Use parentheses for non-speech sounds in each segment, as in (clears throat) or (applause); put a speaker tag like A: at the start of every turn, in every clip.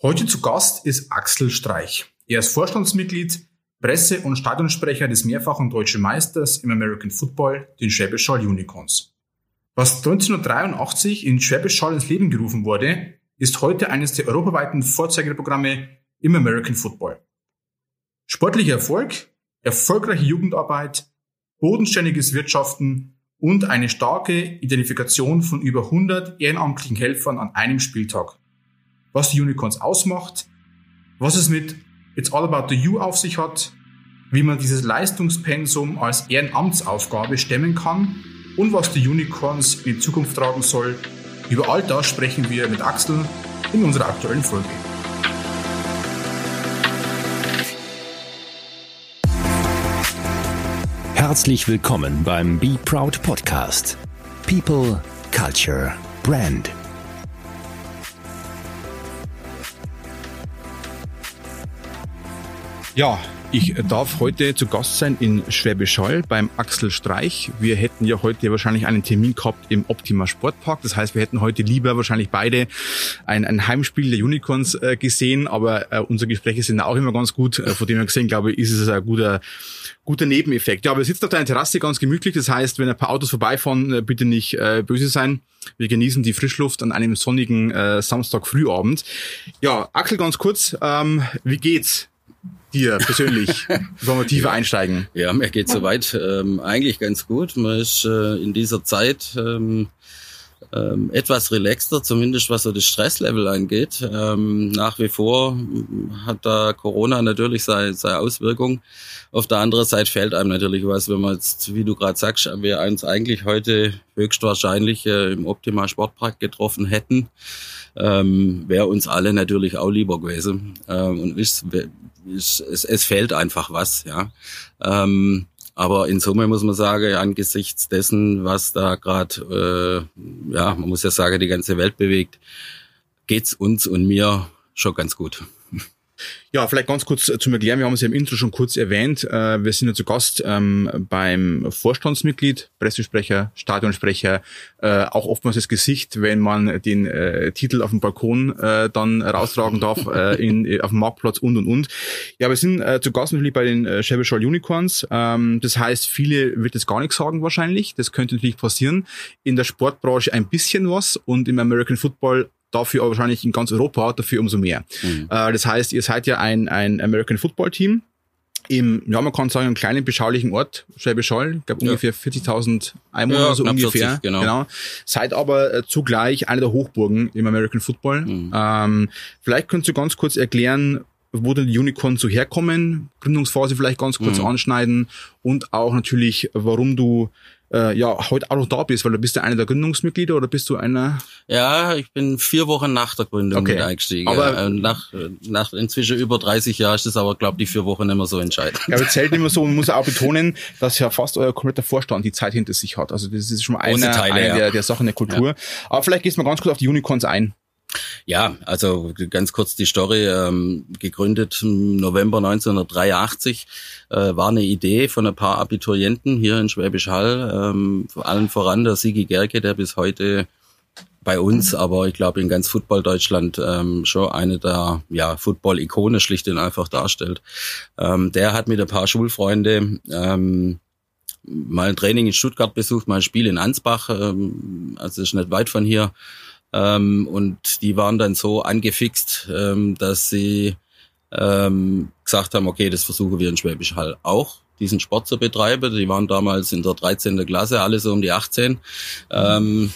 A: Heute zu Gast ist Axel Streich. Er ist Vorstandsmitglied, Presse- und Stadionsprecher des mehrfachen deutschen Meisters im American Football, den Schwäbisch Hall Unicorns. Was 1983 in Schwäbisch Hall ins Leben gerufen wurde, ist heute eines der europaweiten Vorzeigeprogramme im American Football. Sportlicher Erfolg, erfolgreiche Jugendarbeit, bodenständiges Wirtschaften und eine starke Identifikation von über 100 ehrenamtlichen Helfern an einem Spieltag was die Unicorns ausmacht, was es mit It's All About the You auf sich hat, wie man dieses Leistungspensum als Ehrenamtsaufgabe stemmen kann und was die Unicorns in Zukunft tragen soll. Über all das sprechen wir mit Axel in unserer aktuellen Folge.
B: Herzlich willkommen beim Be Proud Podcast. People, Culture, Brand.
A: Ja, ich darf heute zu Gast sein in Schwäbisch Hall beim Axel Streich. Wir hätten ja heute wahrscheinlich einen Termin gehabt im Optima Sportpark. Das heißt, wir hätten heute lieber wahrscheinlich beide ein, ein Heimspiel der Unicorns äh, gesehen, aber äh, unsere Gespräche sind auch immer ganz gut. Äh, von dem her gesehen, glaube ich, ist es ein guter, guter Nebeneffekt. Ja, aber wir sitzen auf deiner Terrasse ganz gemütlich. Das heißt, wenn ein paar Autos vorbeifahren, äh, bitte nicht äh, böse sein. Wir genießen die Frischluft an einem sonnigen äh, Samstag Frühabend. Ja, Axel, ganz kurz, ähm, wie geht's? Dir persönlich? (laughs) Wollen wir tiefer einsteigen?
C: Ja, mir geht soweit ähm, eigentlich ganz gut. Man ist äh, in dieser Zeit ähm, ähm, etwas relaxter, zumindest was so das Stresslevel angeht. Ähm, nach wie vor hat da Corona natürlich seine, seine Auswirkung. Auf der anderen Seite fällt einem natürlich was, wenn man jetzt, wie du gerade sagst, wir uns eigentlich heute höchstwahrscheinlich äh, im Optima Sportpark getroffen hätten, ähm, wäre uns alle natürlich auch lieber gewesen. Ähm, und ist, ist, es, es fehlt einfach was, ja. Ähm, aber in Summe muss man sagen, angesichts dessen, was da gerade, äh, ja, man muss ja sagen, die ganze Welt bewegt, geht's uns und mir schon ganz gut.
A: Ja, vielleicht ganz kurz zum Erklären. Wir haben es ja im Intro schon kurz erwähnt. Äh, wir sind ja zu Gast ähm, beim Vorstandsmitglied, Pressesprecher, Stadionsprecher, äh, auch oftmals das Gesicht, wenn man den äh, Titel auf dem Balkon dann raustragen darf, in, auf dem Marktplatz und und und. Ja, wir sind zu Gast natürlich bei den äh, Schwäbisch Unicorns. Ähm, das heißt, viele wird das gar nichts sagen wahrscheinlich. Das könnte natürlich passieren. In der Sportbranche ein bisschen was und im American Football dafür aber wahrscheinlich in ganz Europa, dafür umso mehr. Mhm. Äh, das heißt, ihr seid ja ein, ein American Football Team im, ja, man kann sagen, einem kleinen, beschaulichen Ort, Schwäbisch Hall, glaube ja. ungefähr 40.000 Einwohner, ja, so ungefähr. 40, genau. genau. Seid aber äh, zugleich eine der Hochburgen im American Football. Mhm. Ähm, vielleicht könntest du ganz kurz erklären, wo denn die Unicorns so herkommen, Gründungsphase vielleicht ganz kurz mhm. anschneiden und auch natürlich, warum du äh, ja heute auch noch da bist, weil du bist ja einer der Gründungsmitglieder oder bist du einer?
C: Ja, ich bin vier Wochen nach der Gründung okay. mit eingestiegen. Aber nach, nach inzwischen über 30 Jahren ist das aber, glaube die vier Wochen nicht mehr so entscheidend.
A: Ja, aber zählt immer so und muss auch betonen, dass ja fast euer kompletter Vorstand die Zeit hinter sich hat. Also das ist schon mal eine, Teile, eine ja. der, der Sachen der Kultur. Ja. Aber vielleicht gehst du mal ganz kurz auf die Unicorns ein.
C: Ja, also ganz kurz die Story. Ähm, gegründet im November 1983 äh, war eine Idee von ein paar Abiturienten hier in Schwäbisch Hall, ähm, vor allem voran der Sigi Gerke, der bis heute bei uns, aber ich glaube in ganz Football Deutschland ähm, schon eine der ja, Football-Ikone schlicht und einfach darstellt. Ähm, der hat mit ein paar Schulfreunde ähm, mal ein Training in Stuttgart besucht, mal ein Spiel in Ansbach, ähm, also ist nicht weit von hier. Ähm, und die waren dann so angefixt, ähm, dass sie ähm, gesagt haben, okay, das versuchen wir in Schwäbisch Hall auch, diesen Sport zu betreiben. Die waren damals in der 13. Klasse, alle so um die 18. Ähm,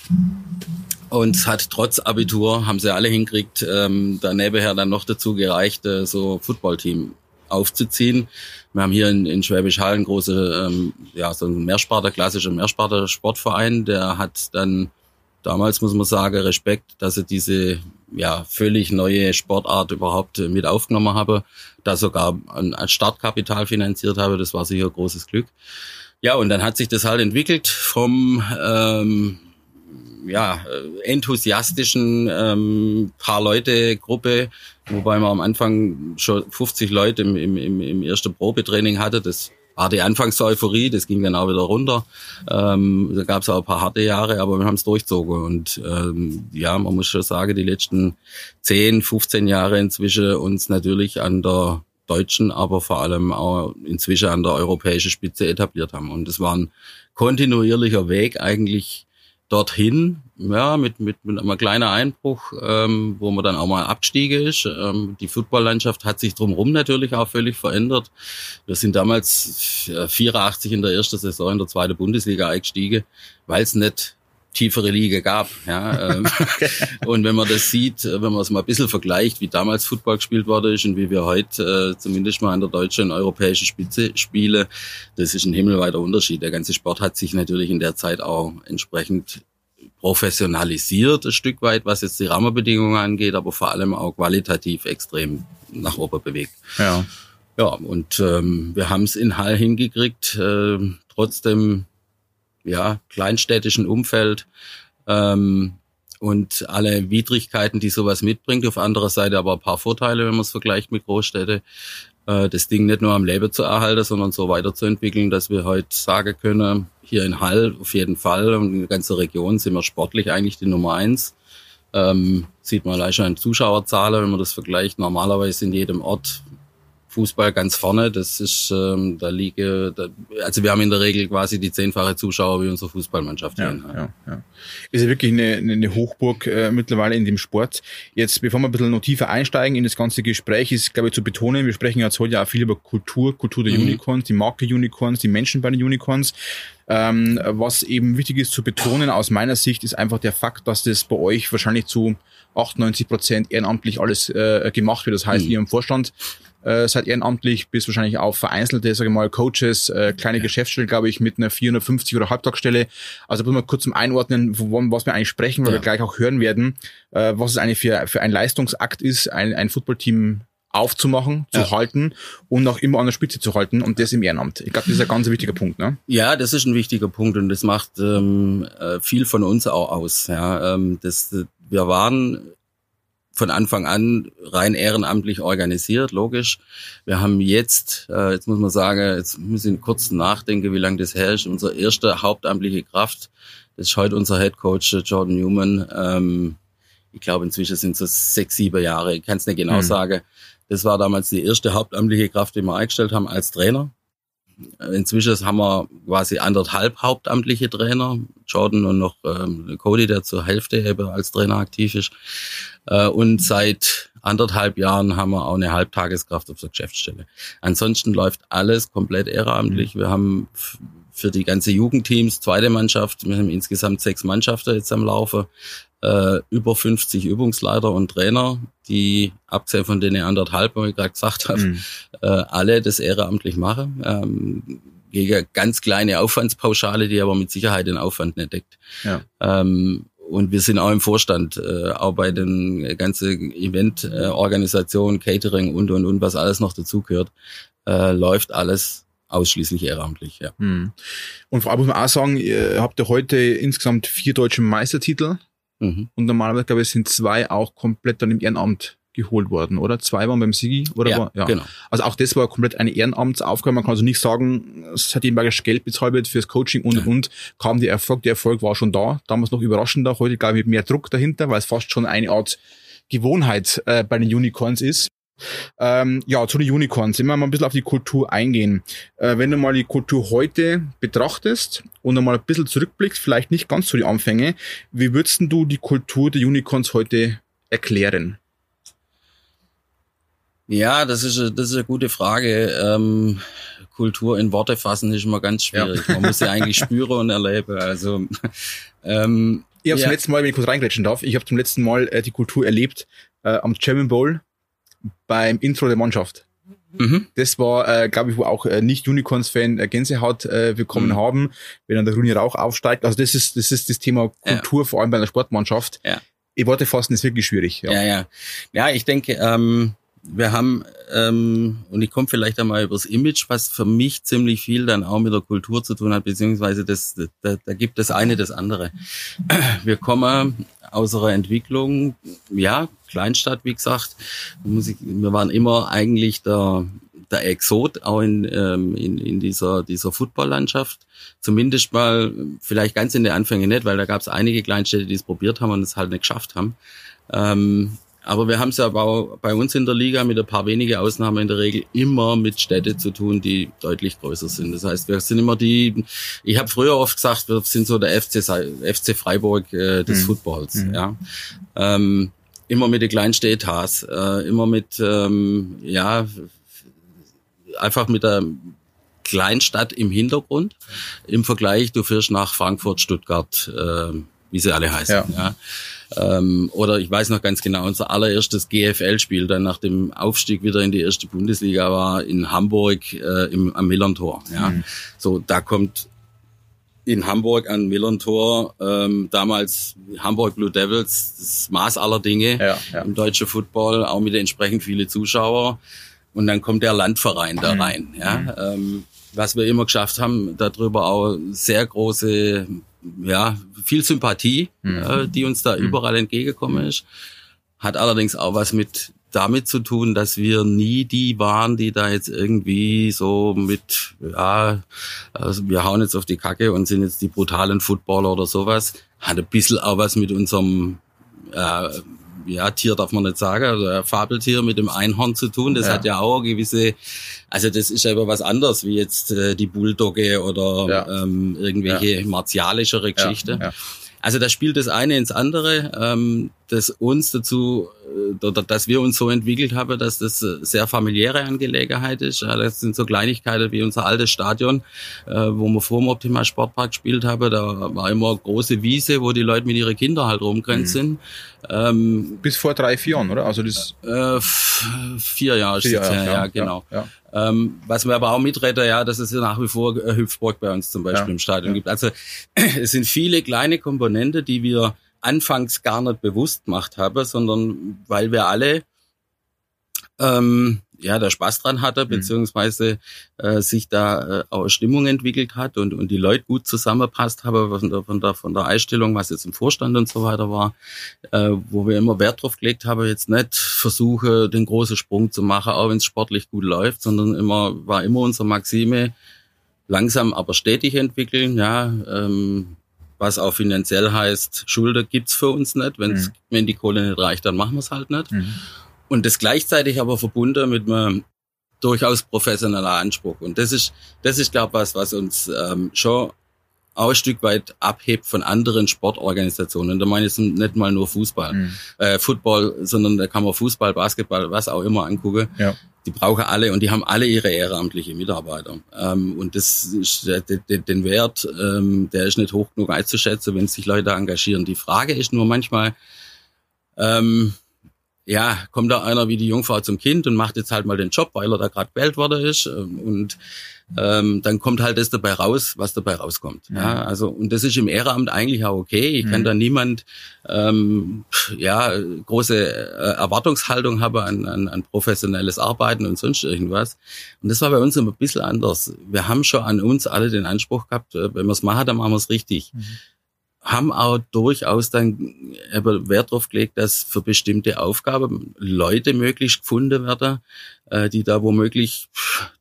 C: und hat trotz Abitur, haben sie alle hinkriegt, ähm, da nebenher dann noch dazu gereicht, äh, so Footballteam aufzuziehen. Wir haben hier in, in Schwäbisch Hall einen große, ähm, ja, so ein Mehrsparter, klassischer Mehrsparter Sportverein, der hat dann damals muss man sagen, Respekt, dass ich diese ja völlig neue Sportart überhaupt mit aufgenommen habe, da sogar ein, Startkapital finanziert habe, das war sicher großes Glück. Ja, und dann hat sich das halt entwickelt vom ähm, ja, enthusiastischen ähm, paar Leute Gruppe, wobei man am Anfang schon 50 Leute im, im, im ersten Probetraining hatte. Das war die Anfangseuphorie, das ging dann auch wieder runter. Ähm, da gab es auch ein paar harte Jahre, aber wir haben es durchzogen. Und ähm, ja, man muss schon sagen, die letzten 10, 15 Jahre inzwischen uns natürlich an der deutschen, aber vor allem auch inzwischen an der europäischen Spitze etabliert haben. Und es war ein kontinuierlicher Weg eigentlich dorthin, ja, mit, mit, mit einem kleinen Einbruch, ähm, wo man dann auch mal abgestiegen ist. Ähm, die Footballlandschaft hat sich drumherum natürlich auch völlig verändert. Wir sind damals 84 in der ersten Saison in der zweiten Bundesliga eingestiegen, weil es nicht tiefere Liga gab. Ja, (laughs) ähm, und wenn man das sieht, äh, wenn man es mal ein bisschen vergleicht, wie damals Football gespielt worden ist und wie wir heute äh, zumindest mal an der deutschen und europäischen Spitze spielen, das ist ein himmelweiter Unterschied. Der ganze Sport hat sich natürlich in der Zeit auch entsprechend professionalisiert, ein Stück weit, was jetzt die Rahmenbedingungen angeht, aber vor allem auch qualitativ extrem nach oben bewegt.
A: Ja.
C: Ja, und ähm, wir haben es in Hall hingekriegt, äh, trotzdem ja, kleinstädtischen Umfeld ähm, und alle Widrigkeiten, die sowas mitbringt. Auf anderer Seite aber ein paar Vorteile, wenn man es vergleicht mit Großstädten. Äh, das Ding nicht nur am Leben zu erhalten, sondern so weiterzuentwickeln, dass wir heute sagen können, hier in Hall auf jeden Fall und in der ganzen Region sind wir sportlich eigentlich die Nummer eins. Ähm, sieht man leider schon an Zuschauerzahlen, wenn man das vergleicht. Normalerweise in jedem Ort Fußball ganz vorne. Das ist, ähm, da liege, da, also wir haben in der Regel quasi die zehnfache Zuschauer wie unsere Fußballmannschaft.
A: Ja, ja, ja. Ist ja wirklich eine, eine Hochburg äh, mittlerweile in dem Sport. Jetzt, bevor wir ein bisschen noch tiefer einsteigen in das ganze Gespräch, ist, glaube ich, zu betonen, wir sprechen jetzt heute ja auch viel über Kultur, Kultur der mhm. Unicorns, die Marke Unicorns, die Menschen bei den Unicorns. Ähm, was eben wichtig ist zu betonen aus meiner Sicht, ist einfach der Fakt, dass das bei euch wahrscheinlich zu 98 Prozent ehrenamtlich alles äh, gemacht wird. Das heißt, mhm. ihr im Vorstand äh, seid ehrenamtlich, bis wahrscheinlich auch vereinzelte, sage ich mal, Coaches, äh, kleine ja. Geschäftsstellen, glaube ich, mit einer 450 oder Halbtagsstelle. Also mal kurz zum Einordnen, von was wir eigentlich sprechen, weil ja. wir gleich auch hören werden, äh, was es eigentlich für, für ein Leistungsakt ist, ein, ein Footballteam aufzumachen, zu ja. halten und auch immer an der Spitze zu halten und das im Ehrenamt. Ich glaube, das ist ein ganz wichtiger Punkt. Ne?
C: Ja, das ist ein wichtiger Punkt und das macht ähm, äh, viel von uns auch aus. Ja, ähm, das, wir waren von Anfang an rein ehrenamtlich organisiert, logisch. Wir haben jetzt, äh, jetzt muss man sagen, jetzt müssen wir kurz nachdenken, wie lange das her ist. Unsere erste hauptamtliche Kraft, das ist heute unser Head Coach Jordan Newman. Ähm, ich glaube, inzwischen sind es sechs, sieben Jahre. Ich kann es nicht genau mhm. sagen. Das war damals die erste hauptamtliche Kraft, die wir eingestellt haben als Trainer. Inzwischen haben wir quasi anderthalb hauptamtliche Trainer, Jordan und noch ähm, Cody, der zur Hälfte eben als Trainer aktiv ist. Äh, und seit anderthalb Jahren haben wir auch eine Halbtageskraft auf der Geschäftsstelle. Ansonsten läuft alles komplett ehrenamtlich. Mhm. Wir haben für die ganze Jugendteams, zweite Mannschaft, wir haben insgesamt sechs Mannschaften jetzt am Laufe, äh, über 50 Übungsleiter und Trainer, die abgesehen von denen anderthalb, wie ich gerade gesagt habe, mhm. äh, alle das ehrenamtlich machen. Ähm, gegen ganz kleine Aufwandspauschale, die aber mit Sicherheit den Aufwand nicht deckt. Ja. Ähm, und wir sind auch im Vorstand, äh, auch bei den ganzen Eventorganisationen, äh, Catering und und und was alles noch dazugehört, äh, läuft alles ausschließlich ehrenamtlich. Ja.
A: Hm. Und vor allem muss man auch sagen, ihr habt ja heute insgesamt vier deutsche Meistertitel mhm. und normalerweise glaube ich sind zwei auch komplett dann im Ehrenamt geholt worden, oder? Zwei waren beim Sigi, oder?
C: Ja,
A: war,
C: ja. genau.
A: Also auch das war komplett eine Ehrenamtsaufgabe. Man kann also nicht sagen, es hat jemand Geld bezahlt fürs Coaching und, und, und. Kam der Erfolg, der Erfolg war schon da. Damals noch überraschender. Heute, glaube ich, mehr Druck dahinter, weil es fast schon eine Art Gewohnheit äh, bei den Unicorns ist. Ähm, ja, zu den Unicorns. Immer mal ein bisschen auf die Kultur eingehen. Äh, wenn du mal die Kultur heute betrachtest und einmal ein bisschen zurückblickst, vielleicht nicht ganz zu die Anfänge, wie würdest du die Kultur der Unicorns heute erklären?
C: Ja, das ist, das ist eine gute Frage. Ähm, Kultur in Worte fassen ist immer ganz schwierig. Ja. Man muss sie eigentlich (laughs) spüren und erleben. Also
A: ähm, ich habe ja. zum letzten Mal, wenn ich kurz reingrätschen darf, ich habe zum letzten Mal äh, die Kultur erlebt äh, am German Bowl beim Intro der Mannschaft. Mhm. Das war, äh, glaube ich, wo auch äh, nicht Unicorns-Fan äh, Gänsehaut äh, bekommen mhm. haben, wenn dann der grüne Rauch aufsteigt. Also das ist das ist das Thema Kultur, ja. vor allem bei einer Sportmannschaft. Ja. Ich Worte fassen ist wirklich schwierig.
C: Ja, ja. Ja, ja ich denke, ähm, wir haben, ähm, und ich komme vielleicht einmal übers Image, was für mich ziemlich viel dann auch mit der Kultur zu tun hat, beziehungsweise das, da, da gibt das eine das andere. Wir kommen einer Entwicklung, ja, Kleinstadt, wie gesagt, wir waren immer eigentlich der, der Exot auch in, ähm, in, in dieser, dieser Footballlandschaft. Zumindest mal, vielleicht ganz in den Anfängen nicht, weil da gab es einige Kleinstädte, die es probiert haben und es halt nicht geschafft haben. Ähm, aber wir haben es ja bei uns in der Liga mit ein paar wenige Ausnahmen in der Regel immer mit Städte zu tun, die deutlich größer sind. Das heißt, wir sind immer die, ich habe früher oft gesagt, wir sind so der FC, FC Freiburg äh, des mhm. Footballs. Mhm. Ja. Ähm, immer mit den kleinen Städtas, äh, immer mit, ähm, ja, einfach mit der Kleinstadt im Hintergrund. Im Vergleich, du fährst nach Frankfurt, Stuttgart, äh, wie sie alle heißen. Ja. ja. Ähm, oder ich weiß noch ganz genau, unser allererstes GFL-Spiel dann nach dem Aufstieg wieder in die erste Bundesliga war in Hamburg äh, im, am Millern-Tor. Ja. Mhm. So, da kommt in Hamburg an Millern-Tor, ähm, damals Hamburg Blue Devils, das Maß aller Dinge ja, ja. im deutschen Football, auch mit entsprechend viele Zuschauer. Und dann kommt der Landverein da mhm. rein. Ja. Mhm. Ähm, was wir immer geschafft haben, darüber auch sehr große ja, viel Sympathie, mhm. äh, die uns da mhm. überall entgegengekommen ist. Hat allerdings auch was mit damit zu tun, dass wir nie die waren, die da jetzt irgendwie so mit, ja, also wir hauen jetzt auf die Kacke und sind jetzt die brutalen Footballer oder sowas. Hat ein bisschen auch was mit unserem äh, ja, Tier darf man nicht sagen, also Fabeltier mit dem Einhorn zu tun. Das ja. hat ja auch gewisse, also das ist aber was anderes wie jetzt äh, die Bulldogge oder ja. ähm, irgendwelche ja. martialischere Geschichte. Also da spielt das eine ins andere, ähm, das uns dazu äh, oder dass wir uns so entwickelt haben, dass das äh, sehr familiäre Angelegenheit ist. Ja, das sind so Kleinigkeiten wie unser altes Stadion, äh, wo wir vor dem Optimal Sportpark gespielt haben. Da war immer große Wiese, wo die Leute mit ihren Kindern halt rumgerannt mhm. sind.
A: Ähm, Bis vor drei, vier Jahren, oder? Also das
C: äh, vier Jahre ist vier Jahre, ja, ja, genau. Ja, ja. Ähm, was wir aber auch mitreden, ja, dass es ja nach wie vor Hüpfburg bei uns zum Beispiel im Stadion gibt. Also (clears throat) es sind viele kleine Komponente, die wir anfangs gar nicht bewusst gemacht habe, sondern weil wir alle ähm, ja der Spaß dran hatte, mhm. beziehungsweise äh, sich da äh, auch Stimmung entwickelt hat und, und die Leute gut zusammenpasst haben von der, von der, von der Einstellung, was jetzt im Vorstand und so weiter war, äh, wo wir immer Wert drauf gelegt haben, jetzt nicht versuche, den großen Sprung zu machen, auch wenn es sportlich gut läuft, sondern immer, war immer unsere Maxime, langsam aber stetig entwickeln, ja, ähm, was auch finanziell heißt, Schulden gibt's für uns nicht. Wenn's, mhm. Wenn die Kohle nicht reicht, dann machen wir's halt nicht. Mhm. Und das gleichzeitig aber verbunden mit einem durchaus professioneller Anspruch. Und das ist, das ist, glaube ich, was, was uns ähm, schon auch ein Stück weit abhebt von anderen Sportorganisationen. Da meine ich nicht mal nur Fußball, mhm. äh, Football, sondern da kann man Fußball, Basketball, was auch immer angucken. Ja. Die brauchen alle und die haben alle ihre ehrenamtliche Mitarbeiter. Ähm, und das ist den, den Wert, ähm, der ist nicht hoch genug einzuschätzen, wenn sich Leute engagieren. Die Frage ist nur manchmal, ähm, ja, kommt da einer wie die Jungfrau zum Kind und macht jetzt halt mal den Job, weil er da gerade gewählt worden ist. Ähm, und ähm, dann kommt halt das dabei raus, was dabei rauskommt. Ja. ja. also und das ist im Ehrenamt eigentlich auch okay. Ich mhm. kann da niemand ähm, ja große äh, Erwartungshaltung haben an, an, an professionelles Arbeiten und sonst irgendwas. Und das war bei uns ein bisschen anders. Wir haben schon an uns alle den Anspruch gehabt, äh, wenn wir es machen, dann machen wir es richtig. Mhm haben auch durchaus dann Wert darauf gelegt, dass für bestimmte Aufgaben Leute möglichst gefunden werden, äh, die da womöglich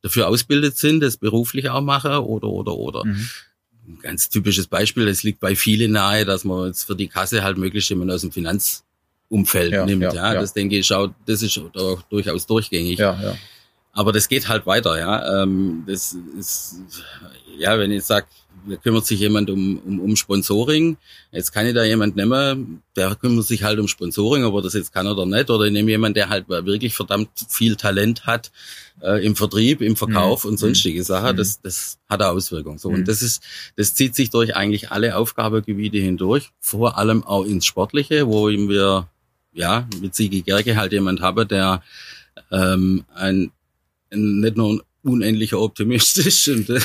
C: dafür ausgebildet sind, das beruflich auch machen oder, oder, oder. Mhm. Ein ganz typisches Beispiel, es liegt bei vielen nahe, dass man jetzt für die Kasse halt möglichst jemand aus dem Finanzumfeld ja, nimmt. Ja, ja, das denke ich auch, das ist durchaus durchgängig. Ja, ja. Aber das geht halt weiter, ja. Ähm, das ist, ja, wenn ich sag da kümmert sich jemand um, um, um Sponsoring. Jetzt kann ich da jemand nehmen, der kümmert sich halt um Sponsoring, aber das jetzt kann er oder nicht. Oder ich nehme jemand, der halt wirklich verdammt viel Talent hat äh, im Vertrieb, im Verkauf mhm. und sonstige mhm. Sachen. Das, das hat eine Auswirkung. So, mhm. und das ist, das zieht sich durch eigentlich alle Aufgabegebiete hindurch, vor allem auch ins Sportliche, wo wir ja mit Sigi Gerke halt jemand haben, der ähm, ein, ein nicht nur unendlicher Optimist (laughs) ist und äh,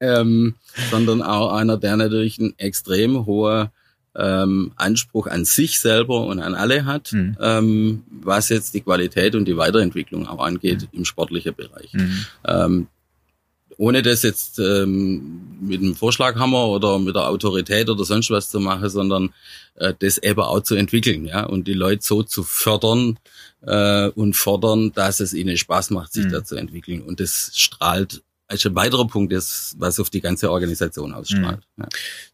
C: ähm, sondern auch einer, der natürlich einen extrem hohen ähm, Anspruch an sich selber und an alle hat, mhm. ähm, was jetzt die Qualität und die Weiterentwicklung auch angeht mhm. im sportlichen Bereich. Mhm. Ähm, ohne das jetzt ähm, mit dem Vorschlaghammer oder mit der Autorität oder sonst was zu machen, sondern äh, das eben auch zu entwickeln, ja, und die Leute so zu fördern äh, und fordern, dass es ihnen Spaß macht, sich mhm. da zu entwickeln. Und das strahlt ist ein weiterer Punkt ist, was auf die ganze Organisation ausstrahlt. Mhm. Ja.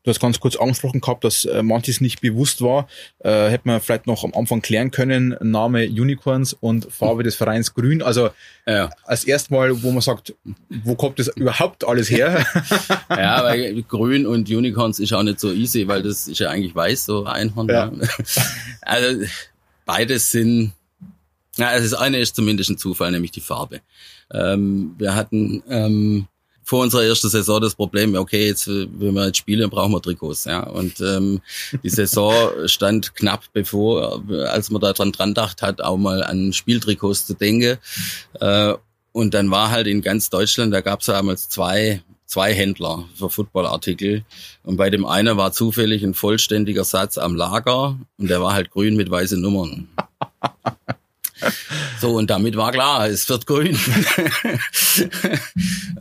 A: Du hast ganz kurz angesprochen gehabt, dass äh, manches nicht bewusst war. Äh, hätte man vielleicht noch am Anfang klären können, Name Unicorns und Farbe des Vereins Grün. Also ja. als erstmal, wo man sagt, wo kommt das überhaupt alles her? (laughs)
C: ja, weil Grün und Unicorns ist auch nicht so easy, weil das ist ja eigentlich weiß, so Einhorn. Ja. (laughs) Also beides sind ja, also das eine ist zumindest ein Zufall, nämlich die Farbe. Ähm, wir hatten ähm, vor unserer ersten Saison das Problem, okay, jetzt wenn wir jetzt spielen, brauchen wir Trikots. Ja. Und ähm, die Saison (laughs) stand knapp bevor, als man da dran dran dacht hat, auch mal an Spieltrikots zu denken. Äh, und dann war halt in ganz Deutschland, da gab es damals zwei zwei Händler für Footballartikel. Und bei dem einen war zufällig ein vollständiger Satz am Lager und der war halt grün mit weißen Nummern. (laughs) So, und damit war klar, es wird grün.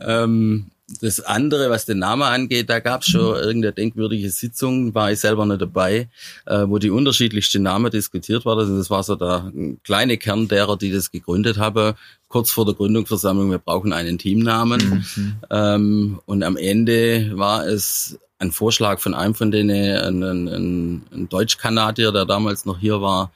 C: (laughs) ähm, das andere, was den Namen angeht, da gab es schon irgendeine denkwürdige Sitzung, war ich selber nicht dabei, äh, wo die unterschiedlichsten Namen diskutiert waren. Das war so der kleine Kern derer, die das gegründet haben. Kurz vor der Gründungsversammlung, wir brauchen einen Teamnamen. Mhm. Ähm, und am Ende war es ein Vorschlag von einem von denen, ein, ein, ein Deutsch-Kanadier, der damals noch hier war,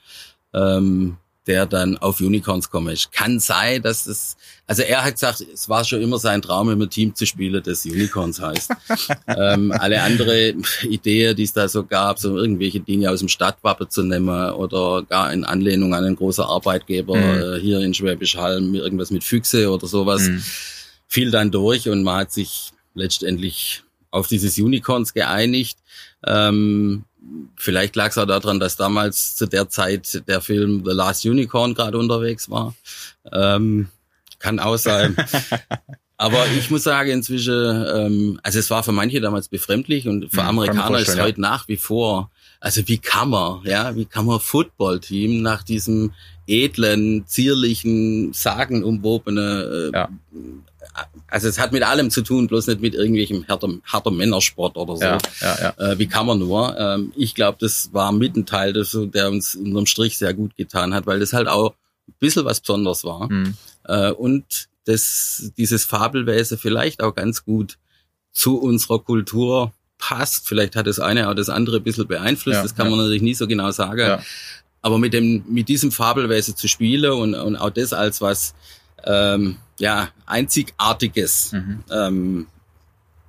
C: ähm, der dann auf Unicorns komme. Ich kann sein, dass es, also er hat gesagt, es war schon immer sein Traum, im Team zu spielen, das Unicorns heißt. (laughs) ähm, alle andere Ideen, die es da so gab, so irgendwelche Dinge aus dem Stadtwappen zu nehmen oder gar in Anlehnung an einen großen Arbeitgeber mhm. äh, hier in Schwäbisch Hall, irgendwas mit Füchse oder sowas, mhm. fiel dann durch und man hat sich letztendlich auf dieses Unicorns geeinigt. Ähm, Vielleicht lag es auch daran, dass damals zu der Zeit der Film The Last Unicorn gerade unterwegs war. Ähm, kann auch sein. (laughs) Aber ich muss sagen, inzwischen, ähm, also es war für manche damals befremdlich und für hm, Amerikaner ist es heute nach wie vor, also wie kann man, ja, wie kann man Footballteam nach diesem edlen, zierlichen, sagenumwobenen äh, ja also es hat mit allem zu tun, bloß nicht mit irgendwelchem harter, harter Männersport oder so. Ja, ja, ja. Äh, wie kann man nur? Ähm, ich glaube, das war mit ein Teil, das, der uns unterm Strich sehr gut getan hat, weil das halt auch ein bisschen was Besonderes war. Mhm. Äh, und das, dieses Fabelwesen vielleicht auch ganz gut zu unserer Kultur passt. Vielleicht hat das eine auch das andere ein bisschen beeinflusst, ja, das kann ja. man natürlich nie so genau sagen. Ja. Aber mit dem, mit diesem Fabelwesen zu spielen und, und auch das als was ähm, ja, Einzigartiges mhm. ähm,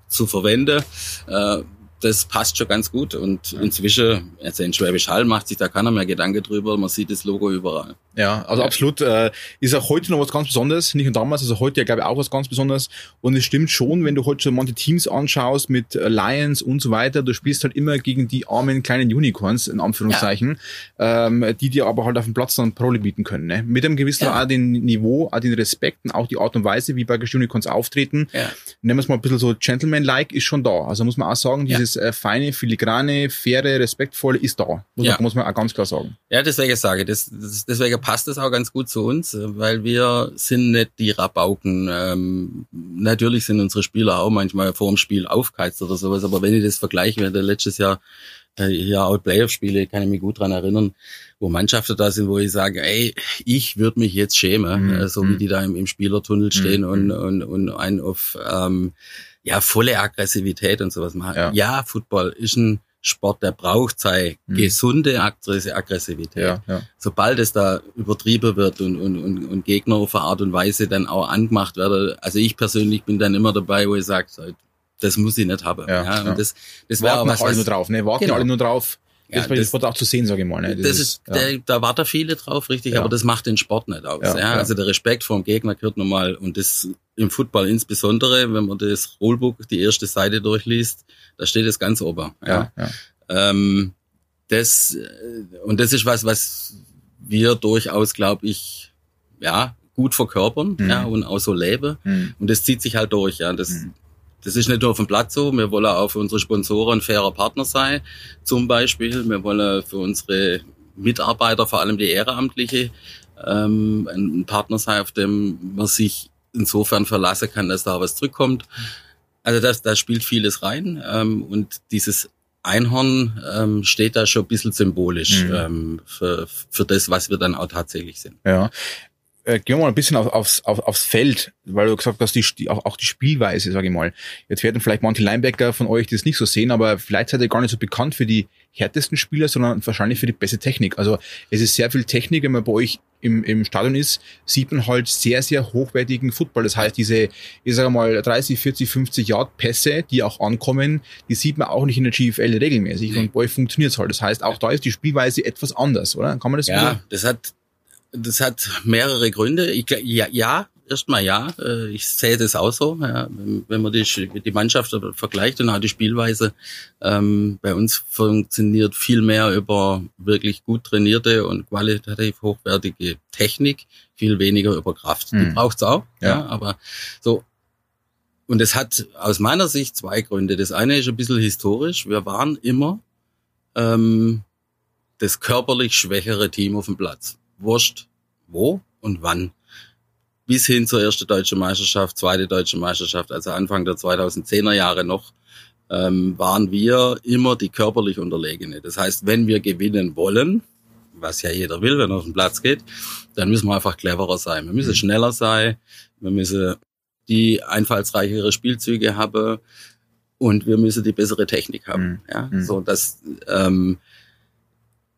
C: zu verwenden. Äh, das passt schon ganz gut. Und inzwischen, also in Schwäbisch Hall macht sich da keiner mehr Gedanke drüber. Man sieht das Logo überall.
A: Ja, also absolut. Äh, ist auch heute noch was ganz Besonderes, nicht nur damals, also heute ja glaube ich auch was ganz Besonderes. Und es stimmt schon, wenn du heute schon manche Teams anschaust mit äh, Lions und so weiter, du spielst halt immer gegen die armen kleinen Unicorns, in Anführungszeichen, ja. ähm, die dir aber halt auf dem Platz dann Prole bieten können. Ne? Mit einem gewissen ja. auch den Niveau, auch den Respekt und auch die Art und Weise, wie bei Unicorns auftreten. Ja. Nennen wir es mal ein bisschen so Gentleman-like, ist schon da. Also muss man auch sagen, dieses äh, feine, filigrane, faire, respektvolle ist da. Muss, ja. man, muss man auch ganz klar sagen.
C: Ja, deswegen sage ich, das, das, deswegen passt es auch ganz gut zu uns, weil wir sind nicht die Rabauken. Ähm, natürlich sind unsere Spieler auch manchmal vor dem Spiel aufgeheizt oder sowas, aber wenn ich das vergleiche, wir hatten letztes Jahr äh, hier auch Playoff-Spiele, kann ich mich gut dran erinnern, wo Mannschaften da sind, wo ich sage, ey, ich würde mich jetzt schämen, mhm. äh, so wie mhm. die da im, im Spielertunnel stehen mhm. und, und, und einen auf ähm, ja volle Aggressivität und sowas machen. Ja, ja Football ist ein Sport, der braucht sei mhm. gesunde Aggressivität. Ja, ja. Sobald es da übertrieben wird und, und, und, und Gegner auf eine Art und Weise dann auch angemacht werden, also ich persönlich bin dann immer dabei, wo ich sage, das muss ich nicht haben. Ja, ja. Und das, das
A: wäre auch was, alle nur drauf, ne? Warten genau. alle nur drauf. Ja, das, das auch zu sehen, sage ich mal. Ne?
C: Das, das ist, ja. der, da warten viele drauf, richtig, ja. aber das macht den Sport nicht aus. Ja, ja. Also der Respekt vor dem Gegner gehört nochmal und das im Football insbesondere, wenn man das Rulebook, die erste Seite durchliest, da steht es ganz oben. Ja. ja. Ähm, das und das ist was, was wir durchaus, glaube ich, ja gut verkörpern, mhm. ja und auch so leben mhm. und das zieht sich halt durch. Ja, das mhm das ist nicht nur auf dem Platz so, wir wollen auch für unsere Sponsoren ein fairer Partner sein, zum Beispiel. Wir wollen für unsere Mitarbeiter, vor allem die Ehrenamtliche, ähm, ein Partner sein, auf dem man sich insofern verlassen kann, dass da was zurückkommt. Also das, da spielt vieles rein ähm, und dieses Einhorn ähm, steht da schon ein bisschen symbolisch mhm. ähm, für, für das, was wir dann auch tatsächlich sind.
A: Ja. Äh, gehen wir mal ein bisschen auf, aufs, auf, aufs Feld, weil du gesagt hast, die, die, auch, auch die Spielweise, sage ich mal. Jetzt werden vielleicht manche Linebacker von euch das nicht so sehen, aber vielleicht seid ihr gar nicht so bekannt für die härtesten Spieler, sondern wahrscheinlich für die beste Technik. Also es ist sehr viel Technik, wenn man bei euch im, im Stadion ist, sieht man halt sehr, sehr hochwertigen Football. Das heißt, diese, ich sage mal, 30, 40, 50 Yard Pässe, die auch ankommen, die sieht man auch nicht in der GFL regelmäßig. Und bei euch funktioniert es halt. Das heißt, auch da ist die Spielweise etwas anders, oder? Kann man das
C: Ja, wieder? das hat, das hat mehrere Gründe. Ich, ja, ja, erstmal ja. Äh, ich sehe das auch so. Ja. Wenn man die, die Mannschaft vergleicht und auch die Spielweise, ähm, bei uns funktioniert viel mehr über wirklich gut trainierte und qualitativ hochwertige Technik, viel weniger über Kraft. Hm. Die braucht's auch, ja. ja. Aber so. Und es hat aus meiner Sicht zwei Gründe. Das eine ist ein bisschen historisch. Wir waren immer ähm, das körperlich schwächere Team auf dem Platz. Wurscht wo und wann bis hin zur ersten deutschen Meisterschaft, zweite deutsche Meisterschaft, also Anfang der 2010er Jahre noch, ähm, waren wir immer die körperlich Unterlegene. Das heißt, wenn wir gewinnen wollen, was ja jeder will, wenn er auf den Platz geht, dann müssen wir einfach cleverer sein. Wir müssen mhm. schneller sein, wir müssen die einfallsreichere Spielzüge haben und wir müssen die bessere Technik haben. Mhm. Ja, mhm. so dass ähm,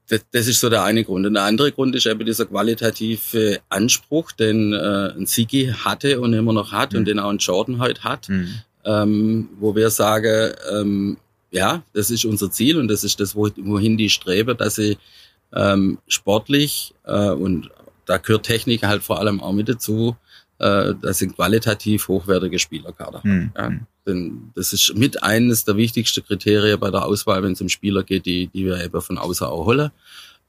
C: das, das ist so der eine Grund. Und der andere Grund ist eben dieser qualitative Anspruch, den äh, ein Sigi hatte und immer noch hat mhm. und den auch ein Jordan heute hat, mhm. ähm, wo wir sagen, ähm, ja, das ist unser Ziel und das ist das, wohin die streben, dass sie ähm, sportlich äh, und da gehört Technik halt vor allem auch mit dazu, äh, dass sie qualitativ hochwertige Spielerkader. Mhm. Ja. Mhm. Denn das ist mit eines der wichtigsten Kriterien bei der Auswahl, wenn es um Spieler geht, die, die wir eben von außen auch holen.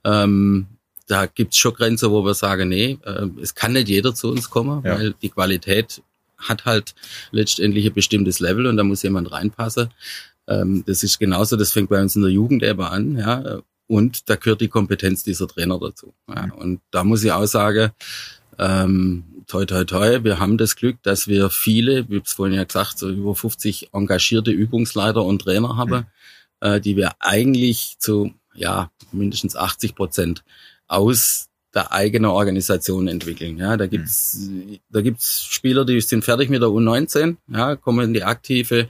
C: Ähm, da gibt's schon Grenzen, wo wir sagen, nee, äh, es kann nicht jeder zu uns kommen, ja. weil die Qualität hat halt letztendlich ein bestimmtes Level und da muss jemand reinpassen. Ähm, das ist genauso, das fängt bei uns in der Jugend eben an, ja. Und da gehört die Kompetenz dieser Trainer dazu. Ja. Und da muss ich auch sagen, ähm, toi, toi, toi, wir haben das Glück, dass wir viele, wie ich es vorhin ja gesagt, so über 50 engagierte Übungsleiter und Trainer haben, mhm. äh, die wir eigentlich zu, ja, mindestens 80 Prozent aus der eigenen Organisation entwickeln. Ja, da gibt's, mhm. da gibt's Spieler, die sind fertig mit der U19, ja, kommen in die Aktive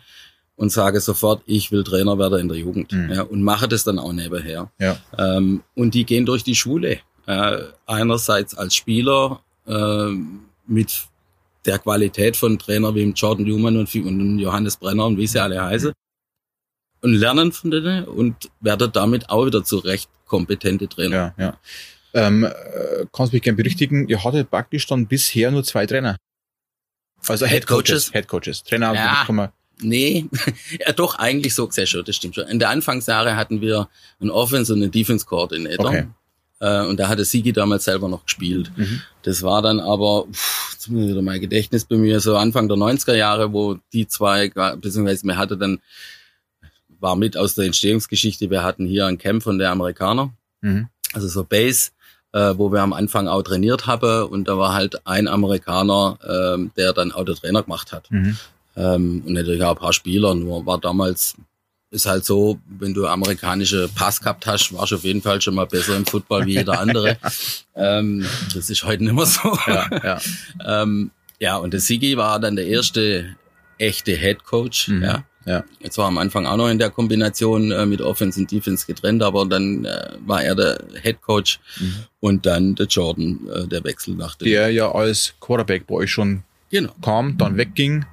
C: und sage sofort, ich will Trainer werden in der Jugend, mhm. ja, und mache das dann auch nebenher. Ja. Ähm, und die gehen durch die Schule. Äh, einerseits als Spieler, äh, mit der Qualität von Trainer wie Jordan Newman und, und Johannes Brenner und wie sie alle heißen und lernen von denen und werden damit auch wieder zu recht kompetente Trainer.
A: Ja, ja. Ähm, äh, kannst du mich gerne berichtigen, ihr hattet praktisch dann bisher nur zwei Trainer. Also Head Coaches. Head Coaches. Trainer
C: ja. kann man Nee, (laughs) ja doch, eigentlich so gesehen schon, das stimmt schon. In der Anfangsjahre hatten wir einen Offense- und einen Defense-Coordinator. Okay. Äh, und da hatte Sigi damals selber noch gespielt. Mhm. Das war dann aber, pff, jetzt muss wieder mein Gedächtnis bei mir, so Anfang der 90er Jahre, wo die zwei, beziehungsweise mir hatte dann, war mit aus der Entstehungsgeschichte, wir hatten hier ein Camp von der Amerikaner, mhm. also so Base, äh, wo wir am Anfang auch trainiert haben und da war halt ein Amerikaner, äh, der dann auch der Trainer gemacht hat. Mhm. Ähm, und natürlich auch ein paar Spieler, nur war damals ist halt so, wenn du amerikanische Pass gehabt hast, warst du auf jeden Fall schon mal besser im Football wie jeder andere. (laughs) ähm, das ist heute nicht mehr so. Ja, ja. (laughs) ähm, ja und der Sigi war dann der erste echte Head Coach. Mhm. Ja. Ja. Jetzt war am Anfang auch noch in der Kombination äh, mit Offense und Defense getrennt, aber dann äh, war er der Head Coach mhm. und dann der Jordan, äh, der Wechsel nach dem.
A: Der ja als Quarterback bei euch schon genau. kam, dann wegging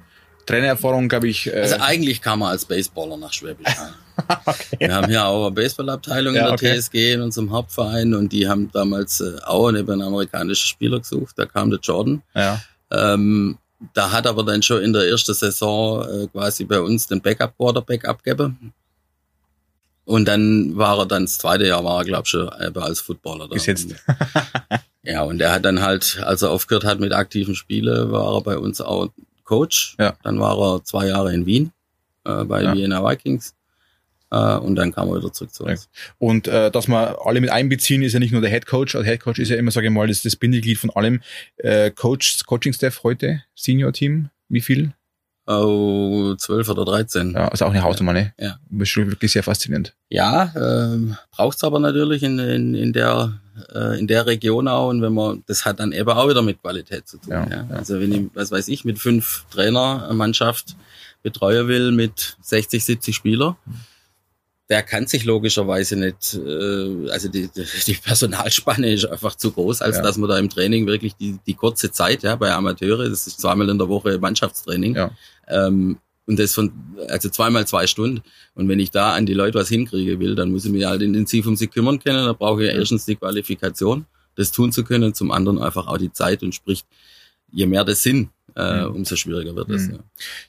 A: Trainererfahrung, glaube ich.
C: Äh also eigentlich kam er als Baseballer nach Schwäbisch (laughs) Hall. okay. Wir haben hier auch eine Baseballabteilung ja, in der okay. TSG in unserem Hauptverein und die haben damals äh, auch einen amerikanischen Spieler gesucht. Da kam der Jordan. Ja. Ähm, da hat aber dann schon in der ersten Saison äh, quasi bei uns den Backup Quarterback abgegeben. Und dann war er dann das zweite Jahr war er glaube ich schon als Footballer da. Gesetzt. (laughs) ja, und er hat dann halt, als er aufgehört hat mit aktiven Spielen, war er bei uns auch Coach. Ja. Dann war er zwei Jahre in Wien äh, bei ja. Vienna Vikings. Äh, und dann kam er wieder zurück zu uns.
A: Und äh, dass wir alle mit einbeziehen, ist ja nicht nur der Head Coach. Der Head Coach ist ja immer, sage ich mal, das, das Bindeglied von allem. Äh, Coach, Coaching Staff heute, Senior Team, wie viel?
C: Oh, 12 oder 13.
A: Ja, also auch eine Hausnummer, ne?
C: Ja.
A: Das ist schon wirklich sehr faszinierend.
C: Ja, ähm, braucht's aber natürlich in, in, in der äh, in der Region auch und wenn man das hat dann eben auch wieder mit Qualität zu tun.
A: Ja,
C: Ja. Also wenn ich, was weiß ich, mit fünf Trainer eine Mannschaft betreuen will mit 60, 70 Spieler, der kann sich logischerweise nicht, äh, also die, die Personalspanne ist einfach zu groß, als
A: Ja.
C: dass man da im Training wirklich die, die kurze Zeit, ja, bei Amateure, das ist zweimal in der Woche Mannschaftstraining,
A: Ja.
C: ähm, und das von, also zweimal zwei Stunden. Und wenn ich da an die Leute was hinkriege will, dann muss ich mich halt intensiv um sie kümmern können. Da brauche ich erstens die Qualifikation, das tun zu können, zum anderen einfach auch die Zeit und sprich, je mehr das sind, äh,
A: Mhm.
C: umso schwieriger wird es.
A: Mhm.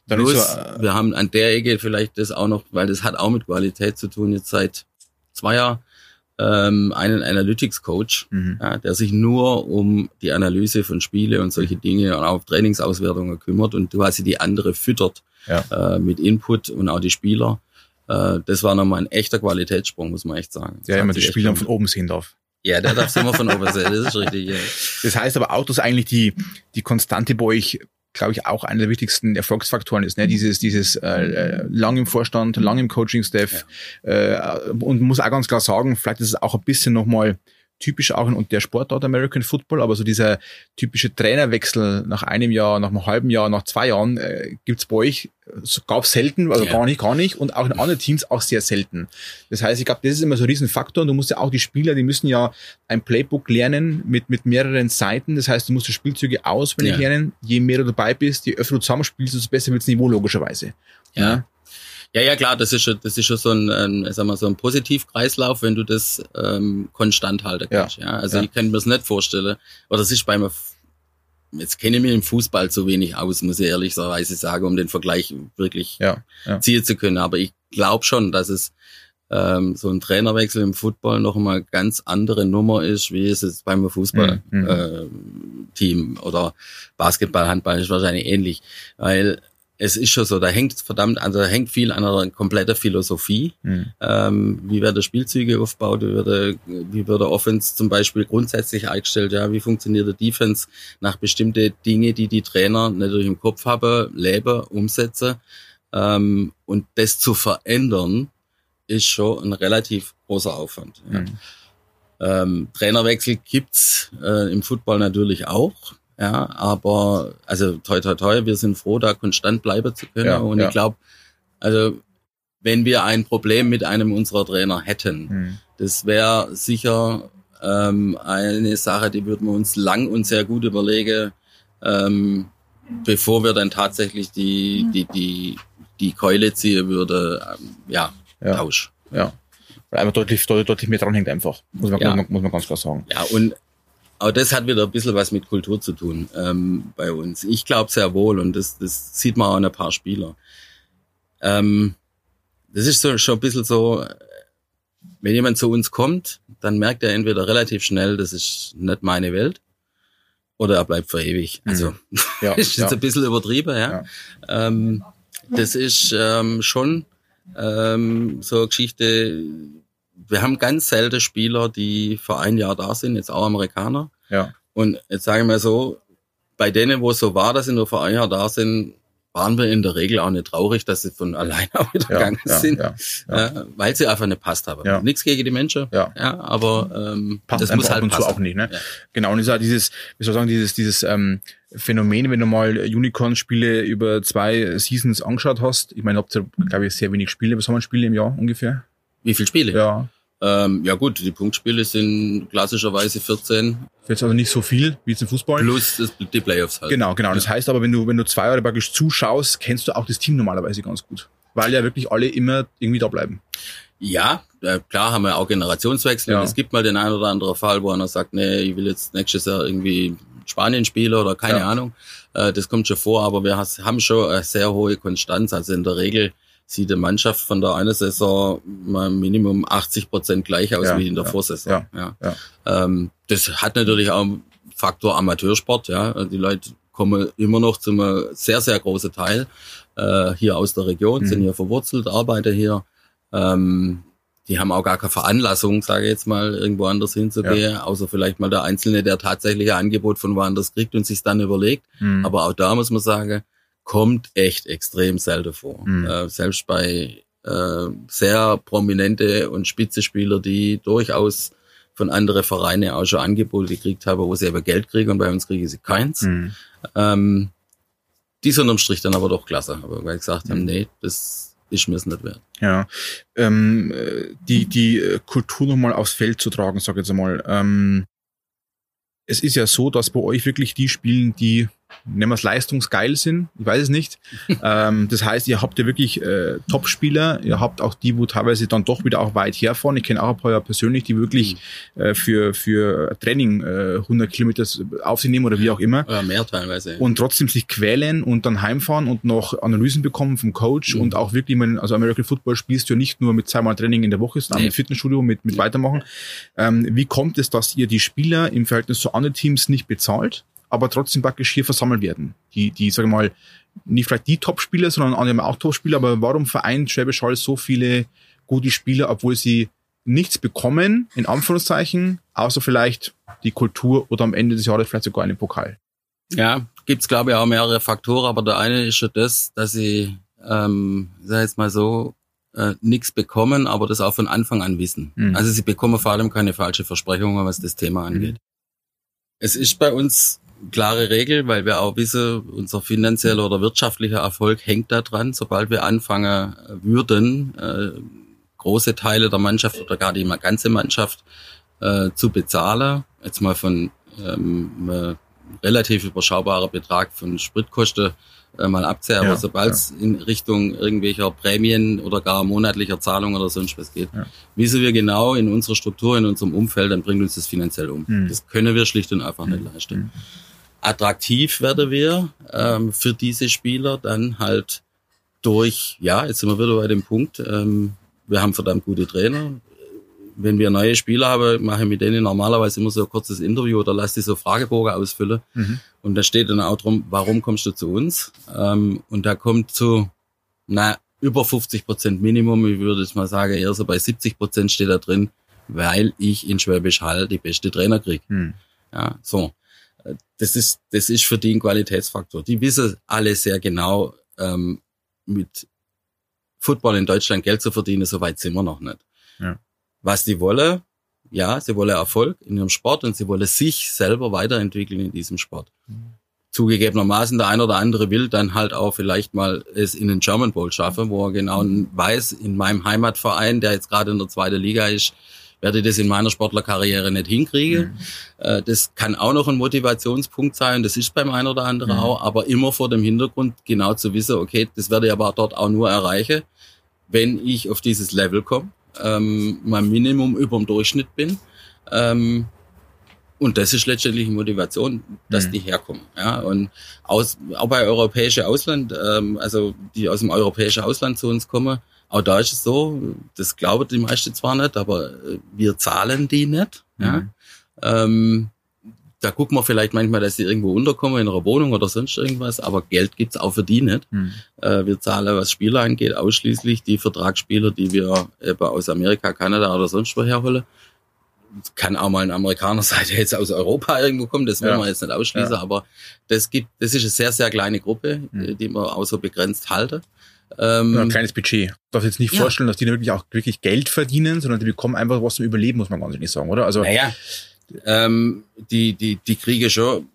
C: Ja. Plus,
A: so, äh,
C: wir haben an der Ecke vielleicht das auch noch, weil das hat auch mit Qualität zu tun, jetzt seit zwei Jahren, ähm, einen Analytics Coach,
A: mhm.
C: ja, der sich nur um die Analyse von Spiele und solche Dinge und auch Trainingsauswertungen kümmert und quasi die andere füttert
A: Ja.
C: äh, mit Input und auch die Spieler. Äh, das war nochmal ein echter Qualitätssprung, muss man echt sagen. Das
A: der
C: hat
A: immer die Spieler von oben sehen darf.
C: Ja, der darf immer von oben sehen, das ist richtig. Ja.
A: Das heißt aber auch, dass eigentlich die, die Konstante bei euch, glaube ich, auch einer der wichtigsten Erfolgsfaktoren ist. Ne? Dieses, dieses äh, lang im Vorstand, lang im Coaching-Staff. Äh, und muss auch ganz klar sagen, vielleicht ist es auch ein bisschen nochmal typisch auch in der Sportart American Football, aber so dieser typische Trainerwechsel nach einem Jahr, nach einem halben Jahr, nach zwei Jahren äh, gibt's bei euch, so, gab's selten, also
C: Ja.
A: gar nicht, gar nicht und auch in anderen Teams auch sehr selten. Das heißt, ich glaube, das ist immer so ein Riesenfaktor und du musst ja auch die Spieler, die müssen ja ein Playbook lernen mit, mit mehreren Seiten. Das heißt, du musst die Spielzüge auswendig
C: Ja.
A: lernen. Je mehr du dabei bist, je öfter du zusammenspielst, desto besser wird's Niveau logischerweise.
C: Ja. Ja, ja, klar, das ist schon, das ist schon so ein, ein sag mal, so ein Positivkreislauf, wenn du das ähm, konstant halten
A: Ja.
C: kannst. Ja. Also
A: Ja.
C: ich kann mir das nicht vorstellen. Oder das ist beim jetzt kenne ich mich im Fußball zu wenig aus, muss ich ehrlicherweise sagen, um den Vergleich wirklich
A: Ja, ja.
C: ziehen zu können. Aber ich glaube schon, dass es ähm, so ein Trainerwechsel im Football noch mal ganz andere Nummer ist, wie es jetzt beim Fußball
A: Mhm.
C: äh, Team oder Basketball, Handball ist wahrscheinlich ähnlich, weil es ist schon so, da hängt verdammt, also da hängt viel an einer kompletten Philosophie.
A: Mhm.
C: Ähm, wie wird der Spielzüge aufgebaut, wie wird der, wie wird der Offense zum Beispiel grundsätzlich eingestellt, ja, wie funktioniert der Defense nach bestimmte Dinge, die die Trainer natürlich im Kopf haben, leben, umsetzen. Ähm, und das zu verändern, ist schon ein relativ großer Aufwand. Ja.
A: Mhm.
C: Ähm, Trainerwechsel gibt's äh, im Football natürlich auch. Ja, aber also toi toi toi, wir sind froh, da konstant bleiben zu können.
A: Ja,
C: und
A: ja.
C: ich glaube, also wenn wir ein Problem mit einem unserer Trainer hätten,
A: Mhm.
C: das wäre sicher ähm, eine Sache, die würden wir uns lang und sehr gut überlegen, ähm, bevor wir dann tatsächlich die, die, die, die Keule ziehen würde, ähm, ja,
A: Ja.
C: Tausch.
A: Ja. Weil einfach deutlich, deutlich, mehr dranhängt einfach. Muss man,
C: Ja.
A: muss, man, muss man ganz klar sagen.
C: Ja, und auch das hat wieder ein bisschen was mit Kultur zu tun ähm, bei uns. Ich glaube sehr wohl und das, das sieht man auch an ein paar Spieler. Ähm, das ist so schon ein bisschen so, wenn jemand zu uns kommt, dann merkt er entweder relativ schnell, das ist nicht meine Welt, oder er bleibt für ewig. Also
A: Ja, (laughs)
C: ist
A: ja.
C: jetzt ein bisschen übertrieben, ja. Ähm, das ist ähm, schon ähm, so eine Geschichte. Wir haben ganz selten Spieler, die für ein Jahr da sind, jetzt auch Amerikaner.
A: ja.
C: Und jetzt sage ich mal so, bei denen, wo es so war, dass sie nur für ein Jahr da sind, waren wir in der Regel auch nicht traurig, dass sie von (laughs) alleine auch wieder
A: Ja,
C: gegangen
A: ja,
C: sind,
A: ja,
C: Äh, weil sie einfach nicht passt haben.
A: Ja.
C: Nichts gegen die Menschen,
A: Ja.
C: aber ähm,
A: passt
C: das muss halt
A: ab und
C: passen.
A: zu auch nicht, ne? Genau, und ist auch dieses, wie soll ich sagen, dieses, dieses ähm, Phänomen, wenn du mal Unicorn-Spiele über zwei Seasons angeschaut hast, ich meine, habt ihr, glaube ich, sehr wenig Spiele, was haben wir Spiele im Jahr ungefähr?
C: Wie viele Spiele?
A: Ja.
C: Ähm, ja gut, die Punktspiele sind klassischerweise 14
A: Jetzt also nicht so viel wie jetzt im Fußball.
C: plus das, die Playoffs halt.
A: Genau, genau. Das heißt aber, wenn du, wenn du zwei Jahre praktisch zuschaust, kennst du auch das Team normalerweise ganz gut. Weil ja wirklich alle immer irgendwie da bleiben.
C: Ja, äh, klar haben wir auch Generationswechsel.
A: Ja.
C: Es gibt mal den einen oder anderen Fall, wo einer sagt, nee, ich will jetzt nächstes Jahr irgendwie Spanien spielen oder keine
A: Ja.
C: Ahnung. Äh, das kommt schon vor, aber wir has, haben schon eine sehr hohe Konstanz. Also in der Regel sieht die Mannschaft von der einen Saison mal Minimum 80 Prozent gleich aus
A: Ja,
C: wie in der
A: ja,
C: Vorsaison.
A: ja,
C: Ja. Ähm, das hat natürlich auch einen Faktor Amateursport. Ja, die Leute kommen immer noch zum sehr sehr großen Teil äh, hier aus der Region,
A: Mhm.
C: sind hier verwurzelt, arbeiten hier. Ähm, die haben auch gar keine Veranlassung, sage ich jetzt mal, irgendwo anders hinzugehen, ja. außer vielleicht mal der Einzelne, der tatsächlich ein Angebot von woanders kriegt und sich dann überlegt. Mhm. Aber auch da muss man sagen, kommt echt extrem selten vor. Mhm. Äh, selbst bei äh, sehr prominente und spitze Spieler, die durchaus von anderen Vereinen auch schon Angebote gekriegt haben, wo sie aber Geld kriegen und bei uns kriegen sie keins. Mhm. Ähm, die sind unterm Strich dann aber doch klasse, aber weil gesagt haben, mhm. nee, das ist mir es nicht wert.
A: Ja, ähm, die, die Kultur nochmal aufs Feld zu tragen, sag ich jetzt einmal. Ähm, es ist ja so, dass bei euch wirklich die spielen, die nennen wir es leistungsgeil sind, ich weiß es nicht. (laughs) ähm, das heißt, ihr habt ja wirklich äh, Top-Spieler, ihr habt auch die, wo teilweise dann doch wieder auch weit herfahren. Ich kenne auch ein paar ja persönlich, die wirklich mhm. äh, für, für Training äh, 100 Kilometer auf sich nehmen oder wie auch immer.
C: Oder mehr teilweise.
A: Und trotzdem sich quälen und dann heimfahren und noch Analysen bekommen vom Coach mhm. und auch wirklich, man, also American Football spielst du ja nicht nur mit zweimal Training in der Woche, sondern nee. mit Fitnessstudio, mit, mit weitermachen. Ähm, wie kommt es, dass ihr die Spieler im Verhältnis zu anderen Teams nicht bezahlt? Aber trotzdem praktisch hier versammelt werden. Die, die, sag ich mal, nicht vielleicht die Top-Spieler, sondern andere auch Top-Spieler, aber warum vereint Schwäbisch Hall so viele gute Spieler, obwohl sie nichts bekommen, in Anführungszeichen, außer vielleicht die Kultur oder am Ende des Jahres vielleicht sogar einen Pokal?
C: Ja, gibt's glaube ich auch mehrere Faktoren, aber der eine ist schon das, dass sie, ähm, sag jetzt mal so, äh, nichts bekommen, aber das auch von Anfang an wissen. Mhm. Also sie bekommen vor allem keine falsche Versprechungen, was das Thema angeht. Mhm. Es ist bei uns klare Regel, weil wir auch wissen, unser finanzieller oder wirtschaftlicher Erfolg hängt da dran. Sobald wir anfangen würden, äh, große Teile der Mannschaft oder gar die ganze Mannschaft äh, zu bezahlen, jetzt mal von ähm, relativ überschaubarer Betrag von Spritkosten äh, mal abzählen, aber ja, sobald es ja. in Richtung irgendwelcher Prämien oder gar monatlicher Zahlungen oder sonst was geht, ja. wissen wir genau in unserer Struktur, in unserem Umfeld, dann bringt uns das finanziell um. Mhm. Das können wir schlicht und einfach mhm. nicht leisten. Mhm attraktiv werden wir ähm, für diese Spieler dann halt durch, ja, jetzt sind wir wieder bei dem Punkt, ähm, wir haben verdammt gute Trainer. Wenn wir neue Spieler haben, mache ich mit denen normalerweise immer so ein kurzes Interview oder lasse die so Fragebogen ausfüllen. Mhm. Und da steht dann auch drum, warum kommst du zu uns? Ähm, und da kommt zu, na, über 50 Prozent Minimum, ich würde jetzt mal sagen, eher so bei 70 Prozent steht da drin, weil ich in Schwäbisch Hall die beste Trainer kriege. Mhm. Ja, so das ist, das ist für die ein Qualitätsfaktor. Die wissen alle sehr genau, ähm, mit Football in Deutschland Geld zu verdienen, so weit sind wir noch nicht. Ja. Was die wollen, ja, sie wollen Erfolg in ihrem Sport und sie wollen sich selber weiterentwickeln in diesem Sport. Mhm. Zugegebenermaßen, der ein oder andere will dann halt auch vielleicht mal es in den German Bowl schaffen, wo er genau weiß, in meinem Heimatverein, der jetzt gerade in der zweiten Liga ist, werde das in meiner Sportlerkarriere nicht hinkriegen. Mhm. Äh, das kann auch noch ein Motivationspunkt sein, das ist beim einen oder anderen mhm. auch, aber immer vor dem Hintergrund genau zu wissen, okay, das werde ich aber dort auch nur erreichen, wenn ich auf dieses Level komme, ähm, mein Minimum über dem Durchschnitt bin. Ähm, und das ist letztendlich Motivation, dass mhm. die herkommen. Ja, und aus, auch bei europäischen Ausland, ähm, also die aus dem europäischen Ausland zu uns kommen, auch da ist es so, das glauben die meisten zwar nicht, aber äh, wir zahlen die nicht. Ja? Mhm. Ähm, da gucken wir vielleicht manchmal, dass sie irgendwo unterkommen in einer Wohnung oder sonst irgendwas, aber Geld gibt's auch für die nicht. Mhm. Äh, wir zahlen, was Spieler angeht, ausschließlich die Vertragsspieler, die wir eben aus Amerika, Kanada oder sonst woher holen. Kann auch mal ein Amerikaner (laughs) sein, der jetzt aus Europa irgendwo kommt, das wollen ja. wir jetzt nicht ausschließen, ja. aber das gibt, das ist eine sehr, sehr kleine Gruppe, mhm. die wir auch so begrenzt halten.
A: Ähm, ja, ein kleines Budget. Ich darf jetzt nicht ja. vorstellen, dass die wirklich auch wirklich Geld verdienen, sondern die bekommen einfach was zum Überleben, muss man ganz ehrlich sagen, oder?
C: Also, naja, ähm, die, die, die kriege schon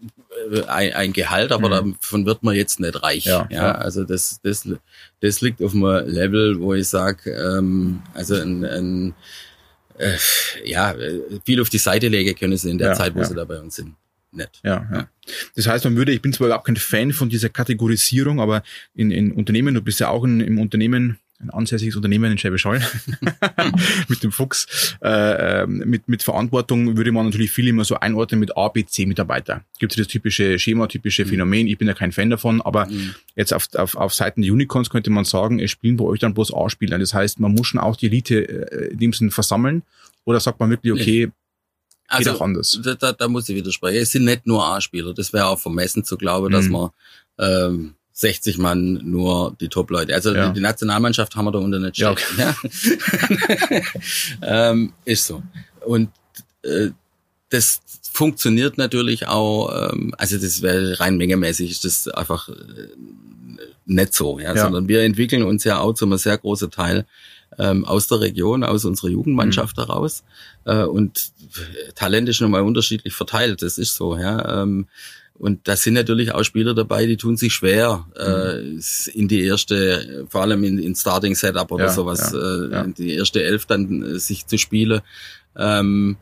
C: äh, ein, ein Gehalt, aber mhm. davon wird man jetzt nicht reich. Ja, ja, also das, das, das liegt auf einem Level, wo ich sage, ähm, also ein, ein äh, ja, viel auf die Seite legen können sie in der ja, Zeit, wo sie da bei uns sind nett.
A: Ja, ja. Das heißt, man würde, ich bin zwar überhaupt kein Fan von dieser Kategorisierung, aber in, in Unternehmen, du bist ja auch in, im Unternehmen, ein ansässiges Unternehmen in Schwäbisch Hall (laughs) (laughs) mit dem Fuchs, äh, ähm, mit, mit Verantwortung würde man natürlich viel immer so einordnen mit A, B, C Mitarbeiter. Gibt es das typische Schema, typische mhm. Phänomen, ich bin ja kein Fan davon, aber mhm. jetzt auf, auf, auf Seiten der Unicorns könnte man sagen, es spielen bei euch dann bloß A-Spieler. Das heißt, man muss schon auch die Elite äh, in dem Sinne versammeln oder sagt man wirklich, okay,
C: also, Geht auch anders. Da, da, da muss ich widersprechen. Es sind nicht nur A-Spieler. Das wäre auch vermessen zu glauben, dass mhm. man, ähm, 60 Mann nur die Top-Leute. Also
A: Ja.
C: die, die Nationalmannschaft haben wir da unten nicht
A: Ja,
C: stehen. Ja, (laughs) ähm, ist so. Und äh, das funktioniert natürlich auch, ähm, also das wäre rein mengemäßig, ist das einfach äh, nicht so, ja,
A: Ja.
C: sondern wir entwickeln uns ja auch zu einem sehr großen Teil ähm, aus der Region, aus unserer Jugendmannschaft heraus. Äh, und Talent ist nun mal unterschiedlich verteilt, das ist so, ja. Ähm, und da sind natürlich auch Spieler dabei, die tun sich schwer, äh, in die erste, vor allem in, in Starting Setup oder
A: Ja,
C: sowas,
A: ja,
C: äh,
A: ja.
C: in die erste Elf dann äh, sich zu spielen. Ähm,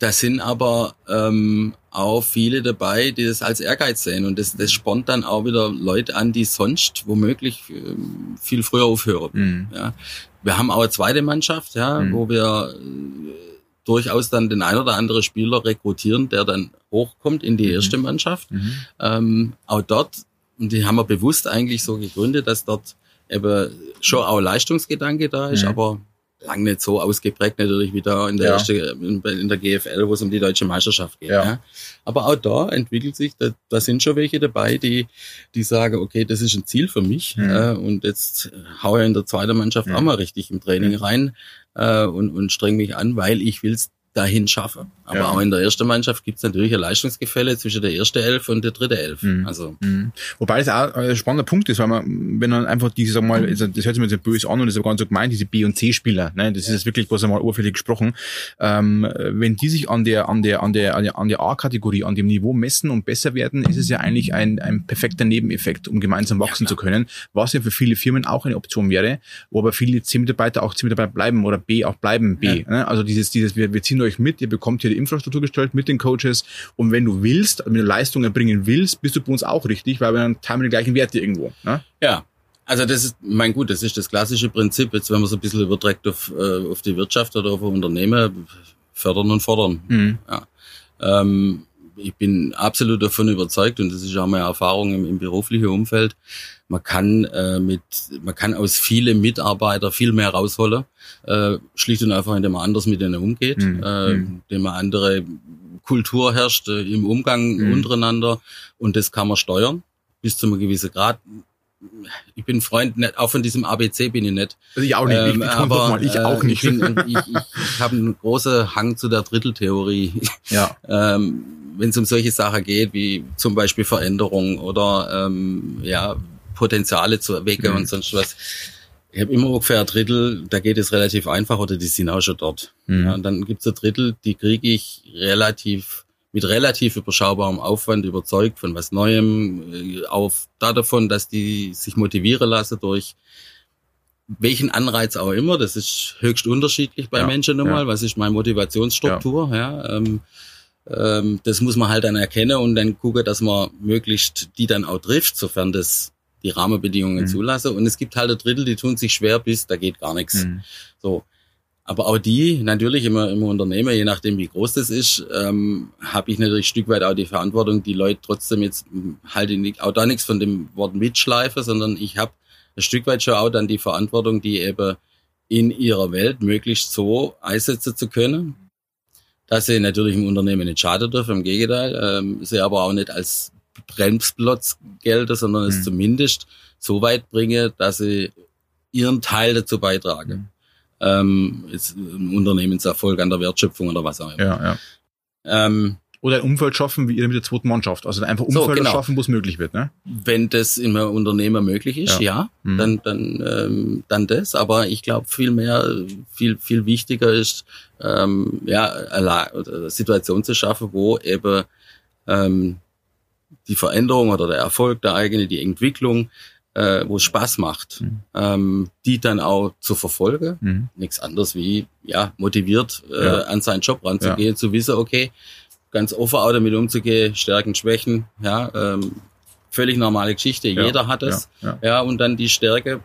C: da sind aber ähm, auch viele dabei, die das als Ehrgeiz sehen. Und das, das spornt dann auch wieder Leute an, die sonst womöglich ähm, viel früher aufhören.
A: Mhm.
C: Ja. Wir haben auch eine zweite Mannschaft, ja,
A: Mhm.
C: wo wir äh, durchaus dann den ein oder andere Spieler rekrutieren, der dann hochkommt in die
A: Mhm.
C: erste Mannschaft.
A: Mhm.
C: Ähm, auch dort, und die haben wir bewusst eigentlich so gegründet, dass dort eben schon auch Leistungsgedanke da ist,
A: Mhm.
C: aber lang nicht so ausgeprägt natürlich wie da in der
A: Ja.
C: erste, in, der GFL, wo es um die deutsche Meisterschaft geht.
A: Ja.
C: Ja. Aber auch da entwickelt sich, da, da sind schon welche dabei, die, die sagen, okay, das ist ein Ziel für mich
A: Mhm.
C: äh, und jetzt hau ich in der zweiten Mannschaft
A: Mhm.
C: auch mal richtig im Training
A: Mhm.
C: rein äh, und, und streng mich an, weil ich will's dahin schaffen. Aber
A: Ja.
C: auch in der ersten Mannschaft gibt's natürlich ein Leistungsgefälle zwischen der ersten Elf und der dritten Elf.
A: Mhm.
C: Also
A: Mhm. Wobei das auch ein spannender Punkt ist, weil man, wenn man einfach diese, sag mal, also das hört sich mir jetzt böse an und das ist aber ganz so gemeint, diese B- und C-Spieler, ne, das ist jetzt wirklich bloß einmal oberflächlich gesprochen, ähm, wenn die sich an der, an der, an der, an der, A-Kategorie, an dem Niveau messen und besser werden, ist es ja eigentlich ein, ein perfekter Nebeneffekt, um gemeinsam wachsen zu können, was ja für viele Firmen auch eine Option wäre, wo aber viele C-Mitarbeiter auch C-Mitarbeiter bleiben oder B auch bleiben B. Ne? Also dieses, dieses, wir, wir ziehen euch mit, ihr bekommt hier die Infrastruktur gestellt mit den Coaches und wenn du willst, wenn du Leistung erbringen willst, bist du bei uns auch richtig, weil wir dann teilen wir die gleichen Werte irgendwo. Ne?
C: Ja, also das ist, mein gut, das ist das klassische Prinzip. Jetzt, wenn man so ein bisschen überträgt auf, äh, auf die Wirtschaft oder auf Unternehmen, fördern und fordern.
A: Mhm.
C: Ähm, ich bin absolut davon überzeugt und das ist auch meine Erfahrung im, im beruflichen Umfeld. Man kann äh, mit, man kann aus vielen Mitarbeiter viel mehr rausholen, äh, schlicht und einfach, indem man anders mit denen umgeht,
A: Mhm.
C: äh, indem man andere Kultur herrscht äh, im Umgang
A: Mhm.
C: untereinander und das kann man steuern bis zu einem gewissen Grad. Ich bin Freund, nicht, auch von diesem ABC bin ich nicht.
A: Also ich auch nicht, ich,
C: Ähm,
A: ich, aber,
C: aber,
A: mal, ich
C: äh,
A: auch nicht.
C: Ich, bin, ich, ich, ich habe einen großen Hang zu der Dritteltheorie.
A: ja. (laughs)
C: ähm, wenn es um solche Sachen geht, wie zum Beispiel Veränderung oder ähm, ja, Potenziale zu erwecken
A: Mhm.
C: und sonst was. Ich habe immer ungefähr ein Drittel, da geht es relativ einfach oder die sind auch schon dort.
A: Mhm.
C: Ja, und dann gibt's ein Drittel, die kriege ich relativ mit relativ überschaubarem Aufwand überzeugt von was Neuem, äh, auf da davon, dass die sich motivieren lassen durch welchen Anreiz auch immer. Das ist höchst unterschiedlich bei
A: Ja,
C: Menschen nun mal.
A: ja.
C: Was ist meine Motivationsstruktur? Ja, ähm, ähm, das muss man halt dann erkennen und dann gucken, dass man möglichst die dann auch trifft, sofern das die Rahmenbedingungen
A: Mhm.
C: zulasse. Und es gibt halt ein Drittel, die tun sich schwer bis, da geht gar nichts.
A: Mhm.
C: So. Aber auch die, natürlich immer im Unternehmen, je nachdem wie groß das ist, ähm, habe ich natürlich ein Stück weit auch die Verantwortung, die Leute trotzdem jetzt m, halt auch da nichts von dem Wort mitschleife, sondern ich habe ein Stück weit schon auch dann die Verantwortung, die eben in ihrer Welt möglichst so einsetzen zu können, dass sie natürlich im Unternehmen nicht schaden dürfen, im Gegenteil, ähm, sie aber auch nicht als Bremsplotz gelten, sondern es
A: Mhm.
C: zumindest so weit bringe, dass sie ihren Teil dazu beitragen.
A: Mhm.
C: Ähm, jetzt ein Unternehmenserfolg an der Wertschöpfung oder was auch immer.
A: Ja, ja.
C: Ähm,
A: Oder ein Umfeld schaffen, wie ihr mit der zweiten Mannschaft. Also einfach
C: So,
A: Umfelder
C: genau.
A: schaffen, wo es möglich wird. Ne?
C: wenn das in einem Unternehmer möglich ist, ja,
A: Mhm.
C: dann dann ähm, dann das. Aber ich glaube viel mehr, viel viel wichtiger ist, ähm, ja, eine Situation zu schaffen, wo eben ähm, die Veränderung oder der Erfolg der eigene, die Entwicklung, äh, wo es Spaß macht,
A: Mhm.
C: ähm, die dann auch zu verfolgen.
A: Mhm.
C: Nichts anderes wie ja motiviert äh,
A: Ja.
C: an seinen Job ranzugehen, zu wissen, okay, ganz offen auch damit umzugehen, Stärken, Schwächen, ja, ähm, völlig normale Geschichte,
A: Ja,
C: jeder hat es.
A: Ja,
C: Ja, und dann die Stärke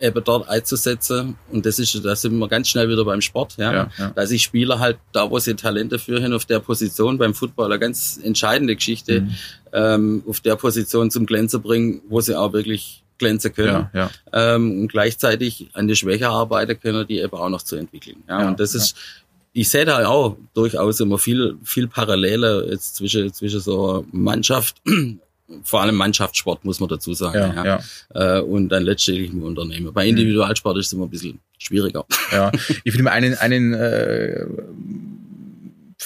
C: eben dort einzusetzen. Und das ist, da sind wir ganz schnell wieder beim Sport, ja.
A: ja, ja.
C: Dass ich Spieler halt da, wo sie Talente führen, auf der Position beim Football, eine ganz entscheidende Geschichte,
A: Mhm.
C: ähm, auf der Position zum Glänzen bringen, wo sie auch wirklich glänzen können.
A: ja, ja.
C: Ähm, und gleichzeitig an die Schwäche arbeiten können, die eben auch noch zu entwickeln. Ja,
A: Ja,
C: und das ist, ich sehe da auch durchaus immer viel, viel Parallele jetzt zwischen, zwischen so Mannschaft (clears throat) vor allem Mannschaftssport, muss man dazu sagen.
A: Ja,
C: ja. Äh, und dann letztendlich ein Unternehmen. Bei Individualsport ist es immer ein bisschen schwieriger.
A: Ja, (laughs) ich finde einen, einen äh,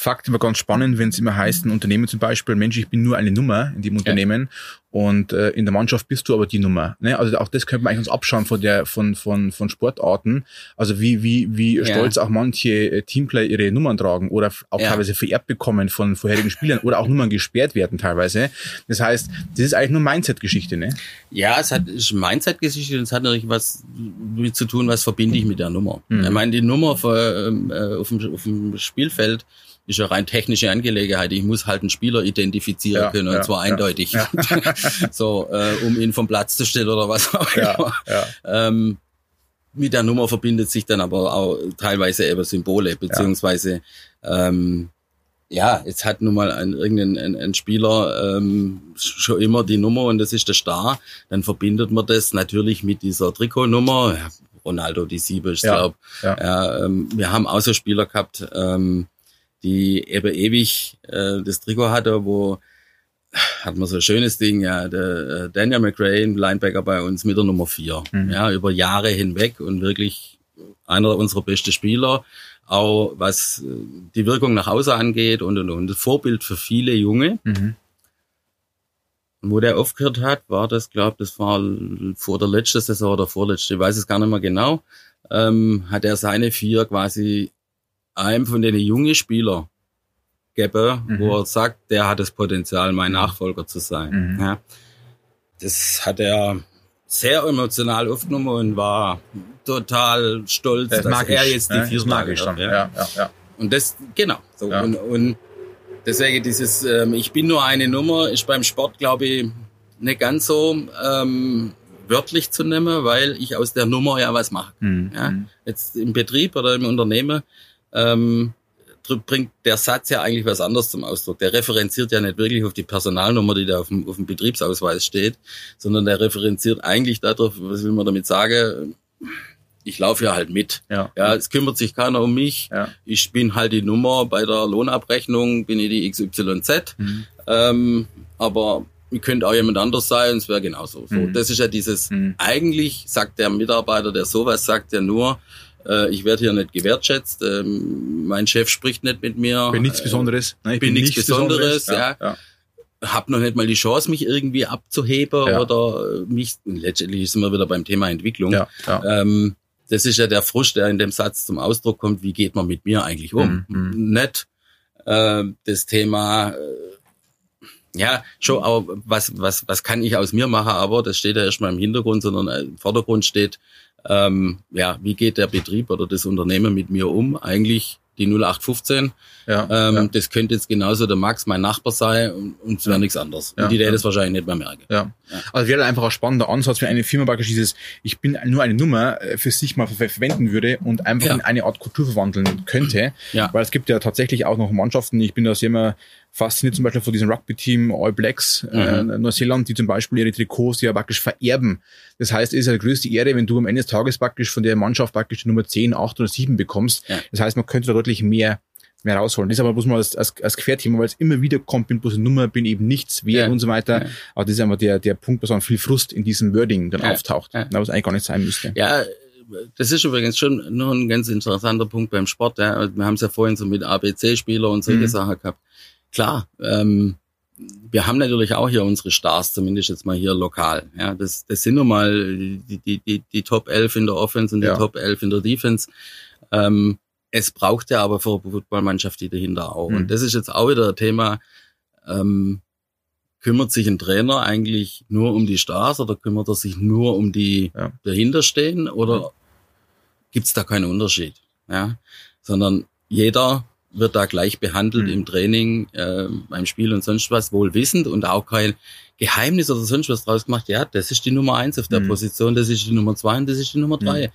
A: Fakt immer ganz spannend, wenn es immer heißt, ein Unternehmen zum Beispiel, Mensch, ich bin nur eine Nummer in dem Unternehmen und äh, in der Mannschaft bist du aber die Nummer. Ne? Also auch das könnte man eigentlich uns abschauen von der von von von Sportarten. Also wie wie wie
C: Ja.
A: stolz auch manche äh, Teamplayer ihre Nummern tragen oder auch
C: Ja.
A: teilweise vererbt bekommen von vorherigen Spielern oder auch Nummern gesperrt werden teilweise. Das heißt, das ist eigentlich nur Mindset-Geschichte, ne?
C: Ja, es hat ist Mindset-Geschichte und es hat natürlich was mit zu tun, was verbinde ich mit der Nummer.
A: Mhm.
C: Ich meine, die Nummer für, ähm, äh, auf, dem, auf dem Spielfeld ist eine rein technische Angelegenheit. Ich muss halt einen Spieler identifizieren
A: Ja,
C: können, und
A: ja,
C: zwar
A: ja,
C: eindeutig. (laughs) so, äh, um ihn vom Platz zu stellen oder was auch immer.
A: ja.
C: Ähm, mit der Nummer verbindet sich dann aber auch teilweise eben Symbole, beziehungsweise ähm, ja, jetzt hat nun mal ein, irgendein ein, ein Spieler ähm, schon immer die Nummer und das ist der Star, dann verbindet man das natürlich mit dieser Trikotnummer. Ja, Ronaldo, die sieben, ich
A: Ja,
C: glaube.
A: ja.
C: Ja, ähm, wir haben auch so Spieler gehabt, ähm, die eben ewig äh, das Trikot hatte, wo hat man so ein schönes Ding, ja, der äh, Daniel McRae, Linebacker bei uns mit der Nummer vier,
A: Mhm.
C: ja, über Jahre hinweg und wirklich einer unserer besten Spieler, auch was äh, die Wirkung nach Hause angeht und und und. Vorbild für viele Junge.
A: Mhm.
C: Und wo der aufgehört hat, war das, glaube das war vor der letzten Saison oder vorletzte, ich weiß es gar nicht mehr genau, ähm, hat er seine vier quasi einem von den jungen Spieler gegeben,
A: Mhm.
C: wo er sagt, der hat das Potenzial, mein Nachfolger zu sein.
A: Mhm.
C: Ja. Das hat er sehr emotional aufgenommen und war total stolz,
A: Das
C: dass er jetzt die
A: ne?
C: vier
A: dann.
C: hat,
A: Ja, ja, ja.
C: und das, genau. So.
A: Ja.
C: Und, und deswegen dieses, ähm, ich bin nur eine Nummer, ist beim Sport, glaube ich, nicht ganz so ähm, wörtlich zu nehmen, weil ich aus der Nummer ja was mache.
A: Mhm.
C: Ja? Jetzt im Betrieb oder im Unternehmen ähm, bringt der Satz ja eigentlich was anderes zum Ausdruck. Der referenziert ja nicht wirklich auf die Personalnummer, die da auf dem, auf dem Betriebsausweis steht, sondern der referenziert eigentlich darauf, was will man damit sagen, ich laufe ja halt mit.
A: Ja.
C: Ja, es kümmert sich keiner um mich.
A: Ja.
C: Ich bin halt die Nummer bei der Lohnabrechnung, bin ich die XYZ.
A: Mhm.
C: Ähm, aber ich könnte auch jemand anders sein, es wäre genauso. So,
A: Mhm.
C: Das ist ja dieses,
A: Mhm.
C: eigentlich sagt der Mitarbeiter, der sowas sagt, ja nur, äh, ich werde hier nicht gewertschätzt, ähm, mein Chef spricht nicht mit mir.
A: Bin nichts
C: äh,
A: Besonderes. Ne? Ich
C: bin nichts Besonderes,
A: ja. ja.
C: hab noch nicht mal die Chance, mich irgendwie abzuheben
A: Ja.
C: oder äh, mich, letztendlich sind wir wieder beim Thema Entwicklung.
A: Ja, ja.
C: Ähm, das ist ja der Frust, der in dem Satz zum Ausdruck kommt, wie geht man mit mir eigentlich um?
A: Mhm,
C: Nicht äh, das Thema, äh, ja, schon auch, was, was, was kann ich aus mir machen, aber das steht ja erstmal im Hintergrund, sondern äh, im Vordergrund steht, ähm, ja, wie geht der Betrieb oder das Unternehmen mit mir um? Eigentlich die 0815.
A: ja,
C: Ähm,
A: ja.
C: Das könnte jetzt genauso der Max, mein Nachbar sein und, und es wäre nichts anderes.
A: Ja,
C: und die
A: ja.
C: das wahrscheinlich nicht mehr merken.
A: Ja. Also wäre einfach ein spannender Ansatz, wenn eine Firma praktisch dieses, ich bin nur eine Nummer äh, für sich mal ver verwenden würde und einfach
C: Ja.
A: in eine Art Kultur verwandeln könnte.
C: Ja.
A: Weil es gibt ja tatsächlich auch noch Mannschaften, ich bin da immer fasziniert zum Beispiel von diesem Rugby-Team All Blacks äh,
C: Mhm.
A: Neuseeland, die zum Beispiel ihre Trikots ja praktisch vererben. Das heißt, es ist eine größte Ehre, wenn du am Ende des Tages praktisch von der Mannschaft praktisch die Nummer 10, 8 oder 7 bekommst.
C: Ja.
A: Das heißt, man könnte da deutlich mehr mehr rausholen. Das ist aber bloß mal als, als, als Querthema, weil es immer wieder kommt, bin bloß eine Nummer, bin eben nichts wert
C: Ja.
A: und so weiter.
C: Ja.
A: Aber das ist einfach der, der Punkt, wo so viel Frust in diesem Wording dann
C: Ja.
A: auftaucht,
C: Ja.
A: was eigentlich gar nicht sein müsste.
C: Ja, das ist übrigens schon nur ein ganz interessanter Punkt beim Sport. Ja. Wir haben es ja vorhin so mit ABC-Spieler und solche
A: Mhm.
C: Sachen gehabt. Klar, ähm, wir haben natürlich auch hier unsere Stars, zumindest jetzt mal hier lokal. Ja, das, das sind nun mal die, die, die, die Top 11 in der Offense und die
A: Ja.
C: Top 11 in der Defense. Ähm, es braucht ja aber für eine Footballmannschaft die dahinter auch.
A: Mhm.
C: Und das ist jetzt auch wieder ein Thema, ähm, kümmert sich ein Trainer eigentlich nur um die Stars oder kümmert er sich nur um die
A: Ja.
C: dahinterstehen oder gibt's da keinen Unterschied? Ja, sondern jeder wird da gleich behandelt
A: Mhm.
C: im Training, äh, beim Spiel und sonst was, wohl wissend und auch kein Geheimnis oder sonst was draus gemacht. Ja, das ist die Nummer eins auf der
A: Mhm.
C: Position, das ist die Nummer zwei und das ist die Nummer drei.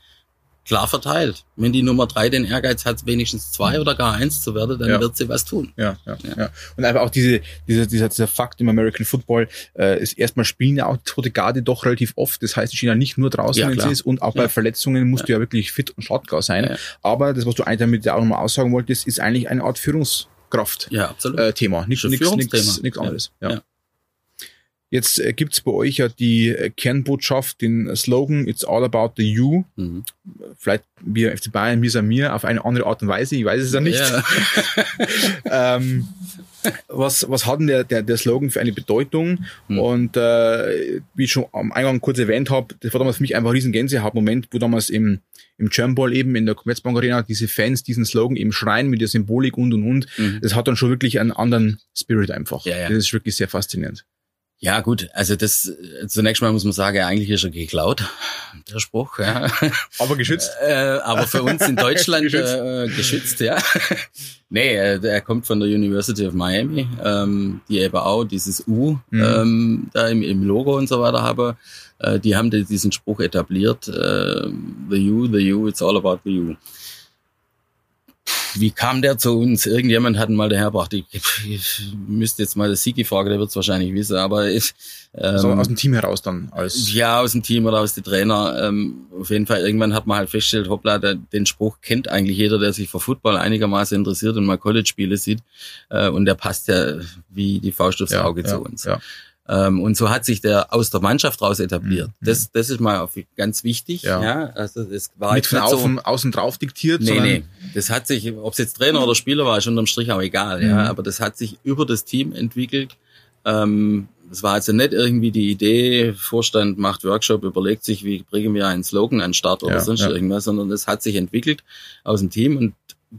C: Klar verteilt. Wenn die Nummer drei den Ehrgeiz hat, wenigstens zwei oder gar eins zu werden, dann
A: Ja.
C: wird sie was tun.
A: Ja, ja, ja,
C: Ja.
A: Und einfach auch diese, dieser, dieser, dieser Fakt im American Football äh, ist erstmal spielen ja auch die zweite Garde doch relativ oft. Das heißt, die stehen ja nicht nur draußen,
C: Ja,
A: wenn es ist, und auch bei. Verletzungen musst du ja wirklich fit und startklar sein. Aber das, was du eigentlich damit auch nochmal aussagen wolltest, ist eigentlich eine Art Führungskraft.
C: Ja, absolut.
A: Äh, Thema, nichts nichts nichts nichts anderes. Ja. Jetzt äh, gibt's bei euch ja die äh, Kernbotschaft, den Slogan It's all about the you. Mhm. Vielleicht wir FC Bayern, mir sind mir auf eine andere Art und Weise, ich weiß es ja nicht. Ja. (laughs) ähm, was, was hat denn der, der, der Slogan für eine Bedeutung? Mhm. Und äh, wie ich schon am Eingang kurz erwähnt habe, das war damals für mich einfach ein riesen Gänsehautmoment, wo damals im, im German eben in der Commerzbank Arena diese Fans diesen Slogan eben schreien mit der Symbolik und und und. Mhm. Das hat dann schon wirklich einen anderen Spirit einfach. Ja, ja. Das ist wirklich sehr faszinierend.
C: Ja, gut, also das zunächst mal muss man sagen, eigentlich ist er geklaut, der Spruch. Ja.
A: Aber geschützt. (laughs)
C: Äh, aber für uns in (laughs) Deutschland geschützt. Äh, geschützt, ja. (laughs) nee, er kommt von der University of Miami, ähm, die eben auch dieses U mhm. ähm, da im, im Logo und so weiter haben. Äh, die haben diesen Spruch etabliert, äh, the U, the U, it's all about the U wie kam der zu uns? Irgendjemand hat ihn mal dahergebracht. Ich, ich müsste jetzt mal das Sigi fragen, der wird es wahrscheinlich wissen, aber ich,
A: ähm, so aus dem Team heraus dann als
C: ja aus dem Team oder aus den Trainer. Ähm, auf jeden Fall irgendwann hat man halt festgestellt, hoppla, der, den Spruch kennt eigentlich jeder, der sich für Football einigermaßen interessiert und mal College-Spiele sieht. Äh, und der passt ja wie die Faust aufs Auge ja, zu uns. Ja. Ähm, und so hat sich der aus der Mannschaft raus etabliert. Mhm. Das, das ist mal ganz wichtig. Ja. ja.
A: Also das war Nicht von außen, so, außen drauf diktiert.
C: Nee, nee. Das hat sich, ob es jetzt Trainer oder Spieler war, ist unterm Strich auch egal. Mhm. Ja. Aber das hat sich über das Team entwickelt. Ähm, das war also nicht irgendwie die Idee, Vorstand macht Workshop, überlegt sich, wie bringen wir einen Slogan an Start oder ja, sonst ja. irgendwas, sondern das hat sich entwickelt aus dem Team und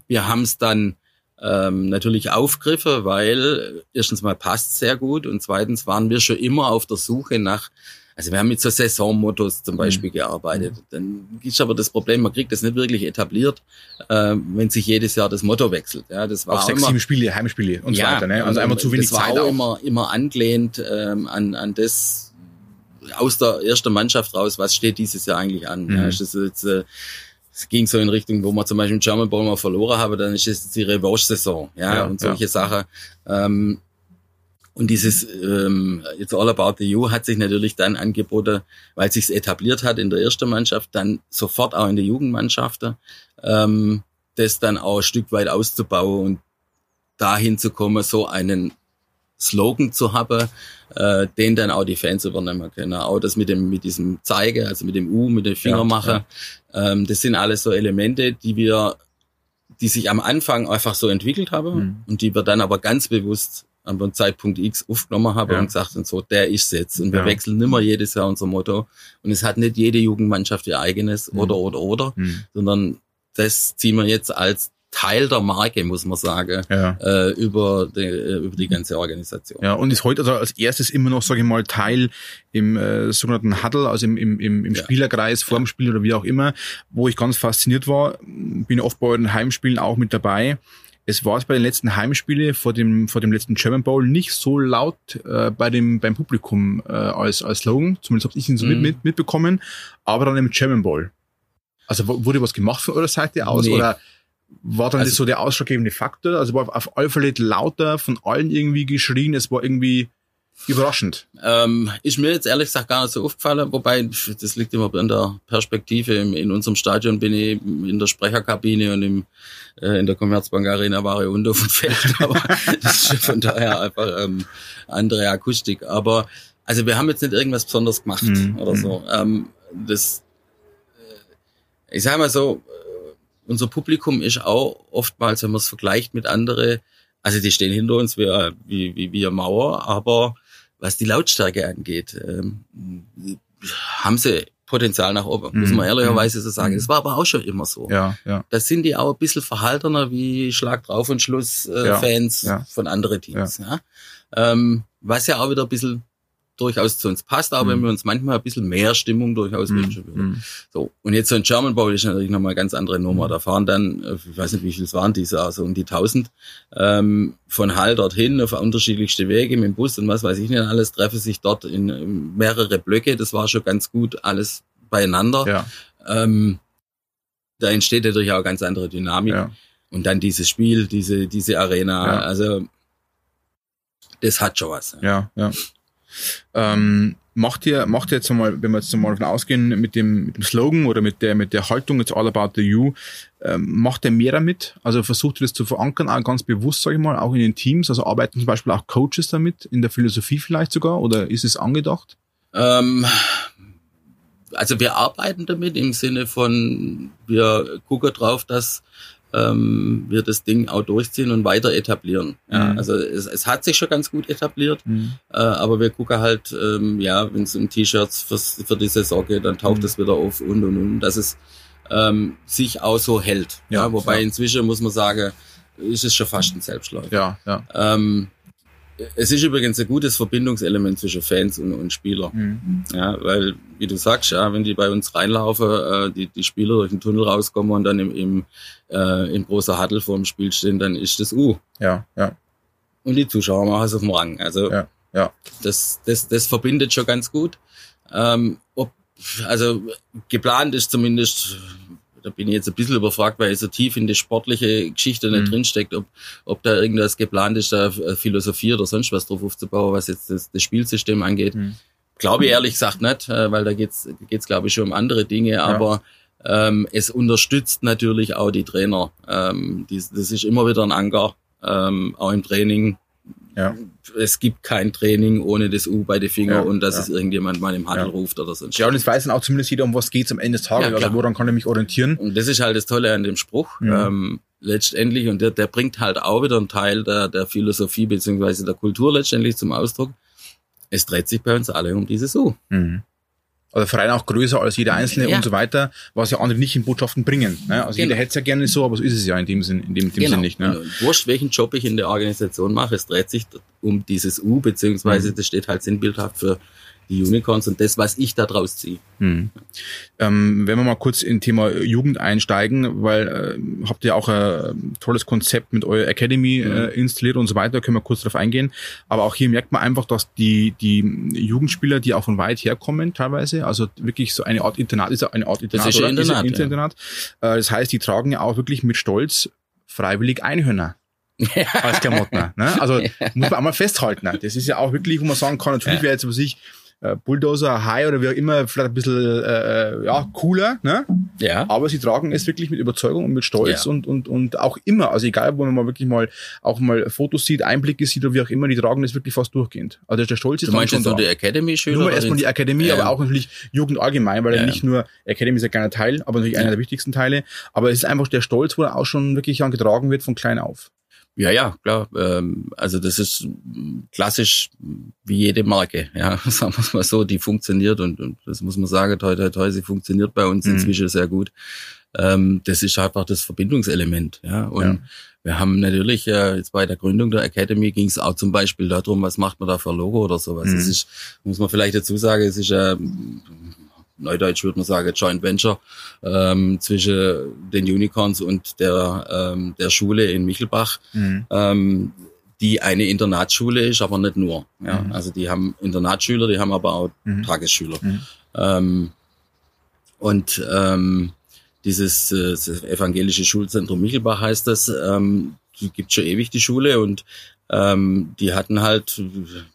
C: wir haben es dann ähm, natürlich Aufgriffe, weil erstens mal passt sehr gut und zweitens waren wir schon immer auf der Suche nach also wir haben mit so Saisonmottos zum Beispiel mhm. gearbeitet. Dann ist aber das Problem, man kriegt das nicht wirklich etabliert, äh, wenn sich jedes Jahr das Motto wechselt. Ja, das war
A: Auf sechs, immer, sieben Spiele, Heimspiele und
C: so
A: ja,
C: weiter. Ne? Also einfach zu wenig das war Zeit auch, auch. immer immer angelehnt ähm, an an das aus der ersten Mannschaft raus. Was steht dieses Jahr eigentlich an? Mhm. Ja, ist das jetzt äh, es ging so in Richtung, wo man zum Beispiel German Bowl mal verloren habe, dann ist es die Revanche-Saison, ja, ja, und solche ja. Sachen. Ähm, und dieses ähm, It's All About the You hat sich natürlich dann angeboten, weil es sich etabliert hat in der ersten Mannschaft, dann sofort auch in der Jugendmannschaft, ähm, das dann auch ein Stück weit auszubauen und dahin zu kommen, so einen Slogan zu haben, äh, den dann auch die Fans übernehmen können. Auch das mit dem mit diesem Zeige, also mit dem U, mit dem Fingermacher. Ja, ja. Ähm, das sind alles so Elemente, die wir, die sich am Anfang einfach so entwickelt haben mhm. und die wir dann aber ganz bewusst am Zeitpunkt X aufgenommen haben ja. und gesagt und so, der ist jetzt. Und wir ja. wechseln nimmer jedes Jahr unser Motto. Und es hat nicht jede Jugendmannschaft ihr eigenes mhm. oder oder oder, mhm. sondern das ziehen wir jetzt als Teil der Marke, muss man sagen, ja. äh, über, die, äh, über die ganze Organisation.
A: Ja, und ist heute also als erstes immer noch, sage ich mal, Teil im äh, sogenannten Huddle, also im, im, im, im ja. Spielerkreis, vorm Spiel oder wie auch immer, wo ich ganz fasziniert war. Bin oft bei den Heimspielen auch mit dabei. Es war es bei den letzten Heimspielen vor dem, vor dem letzten German Bowl nicht so laut äh, bei dem, beim Publikum äh, als, als Slogan, zumindest habe ich ihn so mhm. mit, mit, mitbekommen, aber dann im German Bowl. Also wurde was gemacht von eurer Seite aus nee. oder war dann also, das so der ausschlaggebende Faktor? Also war auf alle Fälle lauter von allen irgendwie geschrien, es war irgendwie überraschend.
C: Ähm, ist mir jetzt ehrlich gesagt gar nicht so aufgefallen, wobei das liegt immer in der Perspektive. In unserem Stadion bin ich in der Sprecherkabine und im, äh, in der Commerzbank Arena war ich unter auf dem Feld, (laughs) aber das ist von daher einfach ähm, andere Akustik. Aber also wir haben jetzt nicht irgendwas besonders gemacht mhm. oder so. Mhm. Ähm, das, äh, ich sag mal so, unser Publikum ist auch oftmals, wenn man es vergleicht mit anderen, also die stehen hinter uns wie, wie, wie, wie eine Mauer, aber was die Lautstärke angeht, ähm, haben sie Potenzial nach oben, muss man mhm. ehrlicherweise so sagen. Mhm. Das war aber auch schon immer so.
A: Ja, ja.
C: Das sind die auch ein bisschen verhaltener wie Schlag drauf und Schluss äh, ja, Fans ja. von anderen Teams. Ja. Ähm, was ja auch wieder ein bisschen durchaus zu uns passt, aber mhm. wenn wir uns manchmal ein bisschen mehr Stimmung durchaus mhm. wünschen würden. Mhm. So. Und jetzt so ein German Bowl ist natürlich nochmal eine ganz andere Nummer. Mhm. Da fahren dann, äh, ich weiß nicht, wie viel es waren diese, also um die 1000, ähm, von Hall dorthin auf unterschiedlichste Wege mit dem Bus und was weiß ich nicht alles, treffen sich dort in, mehrere Blöcke. Das war schon ganz gut alles beieinander. Ja. Ähm, da entsteht natürlich auch eine ganz andere Dynamik. Ja. Und dann dieses Spiel, diese, diese Arena, ja. also das hat schon was.
A: Ja, ja. Ähm, Macht ihr, macht ihr jetzt einmal, wenn wir jetzt einmal davon ausgehen, mit dem, mit dem Slogan oder mit der, mit der Haltung, it's all about the you, ähm, macht ihr mehr damit? Also versucht ihr das zu verankern, auch ganz bewusst, sage ich mal, auch in den Teams? Also arbeiten zum Beispiel auch Coaches damit, in der Philosophie vielleicht sogar, oder ist es angedacht?
C: Ähm, also wir arbeiten damit im Sinne von, wir gucken drauf, dass ähm, wir das Ding auch durchziehen und weiter etablieren. Ja, mhm. Also es, es hat sich schon ganz gut etabliert, mhm. äh, aber wir gucken halt, ähm, ja, wenn es um T-Shirts für, die Saison geht, dann taucht mhm. es wieder auf und und und, dass es ähm, sich auch so hält. Ja, ja wobei ja. inzwischen muss man sagen, ist es schon fast ein Selbstläufer.
A: Ja, ja.
C: Ähm, es ist übrigens ein gutes Verbindungselement zwischen Fans und, und Spieler. Mhm. Ja, weil, wie du sagst, ja, wenn die bei uns reinlaufen, äh, die, die Spieler durch den Tunnel rauskommen und dann im, im, äh, im großen Huddle vor dem Spiel stehen, dann ist das U.
A: Ja, ja.
C: Und die Zuschauer machen es auf dem Rang. Also,
A: ja, ja.
C: Das, das, das verbindet schon ganz gut. Ähm, ob, also, geplant ist zumindest, da bin ich jetzt ein bisschen überfragt, weil ich so tief in die sportliche Geschichte nicht mhm. drinsteckt, ob, ob da irgendwas geplant ist, da Philosophie oder sonst was drauf aufzubauen, was jetzt das, das Spielsystem angeht. Mhm. Glaube ich ehrlich gesagt nicht, äh, weil da geht's geht's glaube ich schon um andere Dinge, ja. aber ähm, es unterstützt natürlich auch die Trainer. Ähm, die, das ist immer wieder ein Anker, ähm, auch im Training ja. Es gibt kein Training ohne das U bei den Fingern ja, und dass ja. es irgendjemand mal im Handel ja. ruft oder sonst.
A: Ja, und es weiß dann auch zumindest jeder, um was geht's am Ende des Tages, also woran kann ich mich orientieren.
C: Und das ist halt das Tolle an dem Spruch. Ähm, letztendlich, und der, der bringt halt auch wieder einen Teil der, der Philosophie beziehungsweise der Kultur letztendlich zum Ausdruck. Es dreht sich bei uns alle um dieses U. Mhm
A: oder Verein auch größer als jeder Einzelne ja. und so weiter, was ja andere nicht in Botschaften bringen. Ne? Also genau. jeder hätte es ja gerne so, aber so ist es ja in dem Sinn, in dem, in dem genau. Sinn nicht. Ne?
C: Wurscht, welchen Job ich in der Organisation mache, es dreht sich um dieses U, beziehungsweise mhm. das steht halt sinnbildhaft für die Unicorns und das, was ich da draus ziehe. Hm.
A: Ähm, wenn wir mal kurz in Thema Jugend einsteigen, weil äh, habt ihr auch ein tolles Konzept mit eurer Academy mhm. äh, installiert und so weiter, können wir kurz darauf eingehen. Aber auch hier merkt man einfach, dass die, die Jugendspieler, die auch von weit herkommen teilweise, also wirklich so eine Art Internat, ist eine Art Internat,
C: das ist
A: oder?
C: Internat,
A: ist Internat. Ja. Äh, das heißt, die tragen ja auch wirklich mit Stolz freiwillig Einhörner. Ja. (laughs) als Klamotten. Ne? Also ja. (laughs) muss man einmal festhalten. Ne? Das ist ja auch wirklich, wo man sagen kann, natürlich ja. wäre jetzt was ich äh, Bulldozer, High oder wie auch immer, vielleicht ein bisschen äh, äh, ja, cooler, ne?
C: Ja.
A: Aber sie tragen es wirklich mit Überzeugung und mit Stolz ja. und, und, und auch immer, also egal, wo man mal wirklich mal auch mal Fotos sieht, Einblicke sieht oder wie auch immer, die tragen es wirklich fast durchgehend. Also der Stolz
C: ist Du meinst jetzt nur die Academy-Schüler?
A: Nur erstmal die Akademie, ja. aber auch natürlich Jugend allgemein, weil ja. nicht nur Academy ist ein kleiner Teil, aber natürlich einer der wichtigsten Teile. Aber es ist einfach der Stolz, wo er auch schon wirklich getragen wird von klein auf.
C: Ja, ja, klar. Ähm, also das ist klassisch wie jede Marke, (laughs) ja, sagen wir es mal so, die funktioniert und, und das muss man sagen, toi, toi, toi, sie funktioniert bei uns mhm. inzwischen sehr gut. Ähm, das ist einfach das Verbindungselement, ja. Und ja. wir haben natürlich äh, jetzt bei der Gründung der Academy ging es auch zum Beispiel darum, was macht man da für Logo oder sowas. Mhm. Es ist, muss man vielleicht dazu sagen, es ist äh, Neudeutsch würde man sagen, Joint Venture ähm, zwischen den Unicorns und der, ähm, der Schule in Michelbach, mhm. ähm, die eine Internatsschule ist, aber nicht nur. Ja? Mhm. Also die haben Internatsschüler, die haben aber auch mhm. Tagesschüler. Mhm. Ähm, und ähm, dieses äh, evangelische Schulzentrum Michelbach heißt das, ähm, gibt schon ewig die Schule und ähm, die hatten halt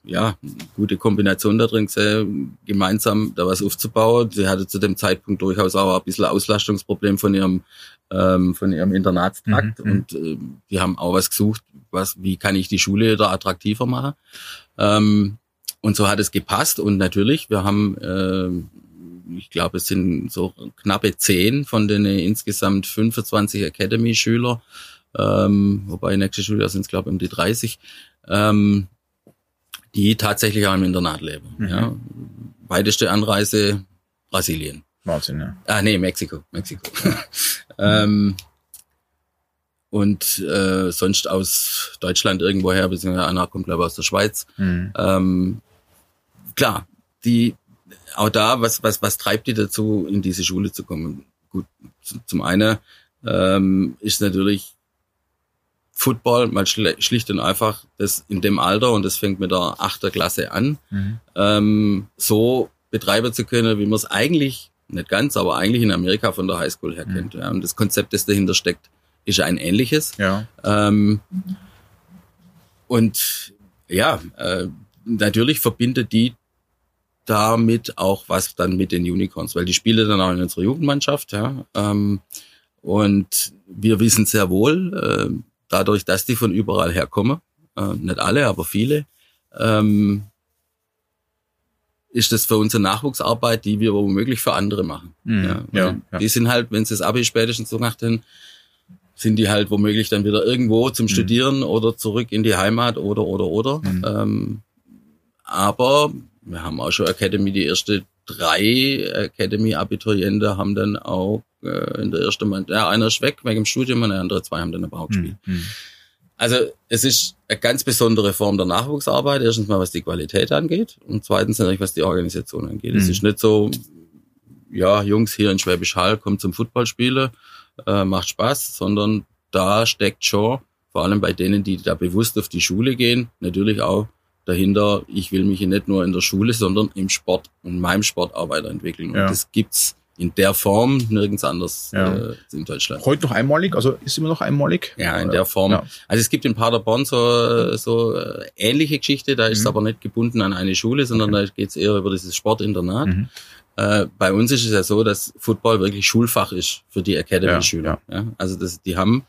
C: ja gute Kombination da drin gesehen, gemeinsam da was aufzubauen. Sie hatte zu dem Zeitpunkt durchaus auch ein bisschen Auslastungsproblem von ihrem ähm, von ihrem Internatstrakt mhm, mhm, und äh, die haben auch was gesucht, was wie kann ich die Schule da attraktiver machen. Ähm, und so hat es gepasst und natürlich, wir haben äh, ich glaube, es sind so knappe zehn von den insgesamt 25 Academy-Schüler ähm, wobei nächste Schuljahr sind es, glaube ich, um die 30, ähm, die tatsächlich auch im Internat leben. Mhm. Ja. Weiteste Anreise Brasilien.
A: Wahnsinn, ja.
C: Ah, nee, Mexiko. Mexiko. (laughs) ähm, und äh, sonst aus Deutschland irgendwoher, beziehungsweise einer kommt, glaube ich, aus der Schweiz. Mhm. Ähm, klar, die auch da, was, was, was treibt die dazu, in diese Schule zu kommen? Gut, zum einen ähm, ist natürlich Football mal schlicht und einfach das in dem Alter und das fängt mit der achter Klasse an, mhm. ähm, so betreiben zu können, wie man es eigentlich nicht ganz, aber eigentlich in Amerika von der Highschool her mhm. kennt. Ja. Und das Konzept, das dahinter steckt, ist ein ähnliches.
A: Ja.
C: Ähm, und ja, äh, natürlich verbindet die damit auch was dann mit den Unicorns, weil die spiele dann auch in unserer Jugendmannschaft, ja. Ähm, und wir wissen sehr wohl, äh, dadurch, dass die von überall herkommen, äh, nicht alle, aber viele, ähm, ist das für unsere Nachwuchsarbeit, die wir womöglich für andere machen.
A: Mhm.
C: Ja,
A: Ja, ja.
C: Die sind halt, wenn sie das Abi spätestens so gemacht haben, sind die halt womöglich dann wieder irgendwo zum Studieren oder zurück in die Heimat oder oder oder.
A: Mhm.
C: Ähm, aber wir haben auch schon Academy, die erste drei Academy-Abituriente haben dann auch äh, in der ersten Mann, ja, einer ist weg wegen dem Studium und der andere zwei haben dann aber auch gespielt.
A: Mhm.
C: Also es ist eine ganz besondere Form der Nachwuchsarbeit. Erstens mal, was die Qualität angeht und zweitens natürlich, was die Organisation angeht. Es
A: Mhm.
C: ist nicht so, ja, Jungs hier in Schwäbisch Hall, kommt zum Footballspielen, äh, macht Spaß, sondern da steckt schon, vor allem bei denen, die da bewusst auf die Schule gehen, natürlich auch dahinter, ich will mich nicht nur in der Schule, sondern im Sport und meinem Sport auch weiterentwickeln.
A: Ja.
C: Und das gibt's in der Form nirgends anders
A: Ja.
C: äh, in Deutschland.
A: Heute noch einmalig, also ist immer noch einmalig?
C: Ja, in der Form.
A: Ja.
C: Also es gibt in Paderborn so, so äh, ähnliche Geschichte, da ist es
A: Mhm.
C: aber nicht gebunden an eine Schule, sondern da geht es eher über dieses Sportinternat.
A: Mhm.
C: Äh, bei uns ist es ja so, dass Football wirklich Schulfach ist für die Academy-Schüler. Ja, also das, die haben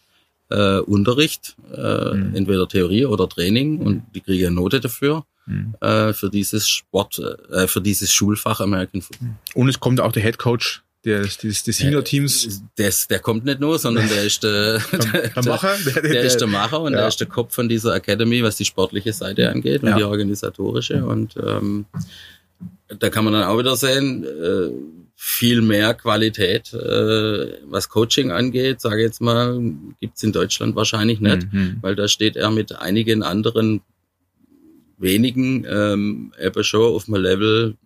C: äh, Unterricht, äh,
A: Mhm.
C: entweder Theorie oder Training und die kriegen eine Note dafür.
A: Mhm.
C: Äh, für dieses Sport, äh, für dieses Schulfach American Football.
A: Und es kommt auch der Head Coach des, des, des Senior-Teams.
C: Das, der kommt nicht nur, sondern (laughs) der ist der,
A: Der, der Macher, der,
C: der ist der Macher und
A: ja.
C: der ist der Kopf von dieser Academy, was die sportliche Seite angeht und
A: Ja.
C: die organisatorische. Und ähm, da kann man dann auch wieder sehen, äh, viel mehr Qualität, äh, was Coaching angeht, sage jetzt mal, gibt's in Deutschland wahrscheinlich nicht,
A: Mhm.
C: weil da steht er mit einigen anderen wenigen ähm, eben schon auf einem Level,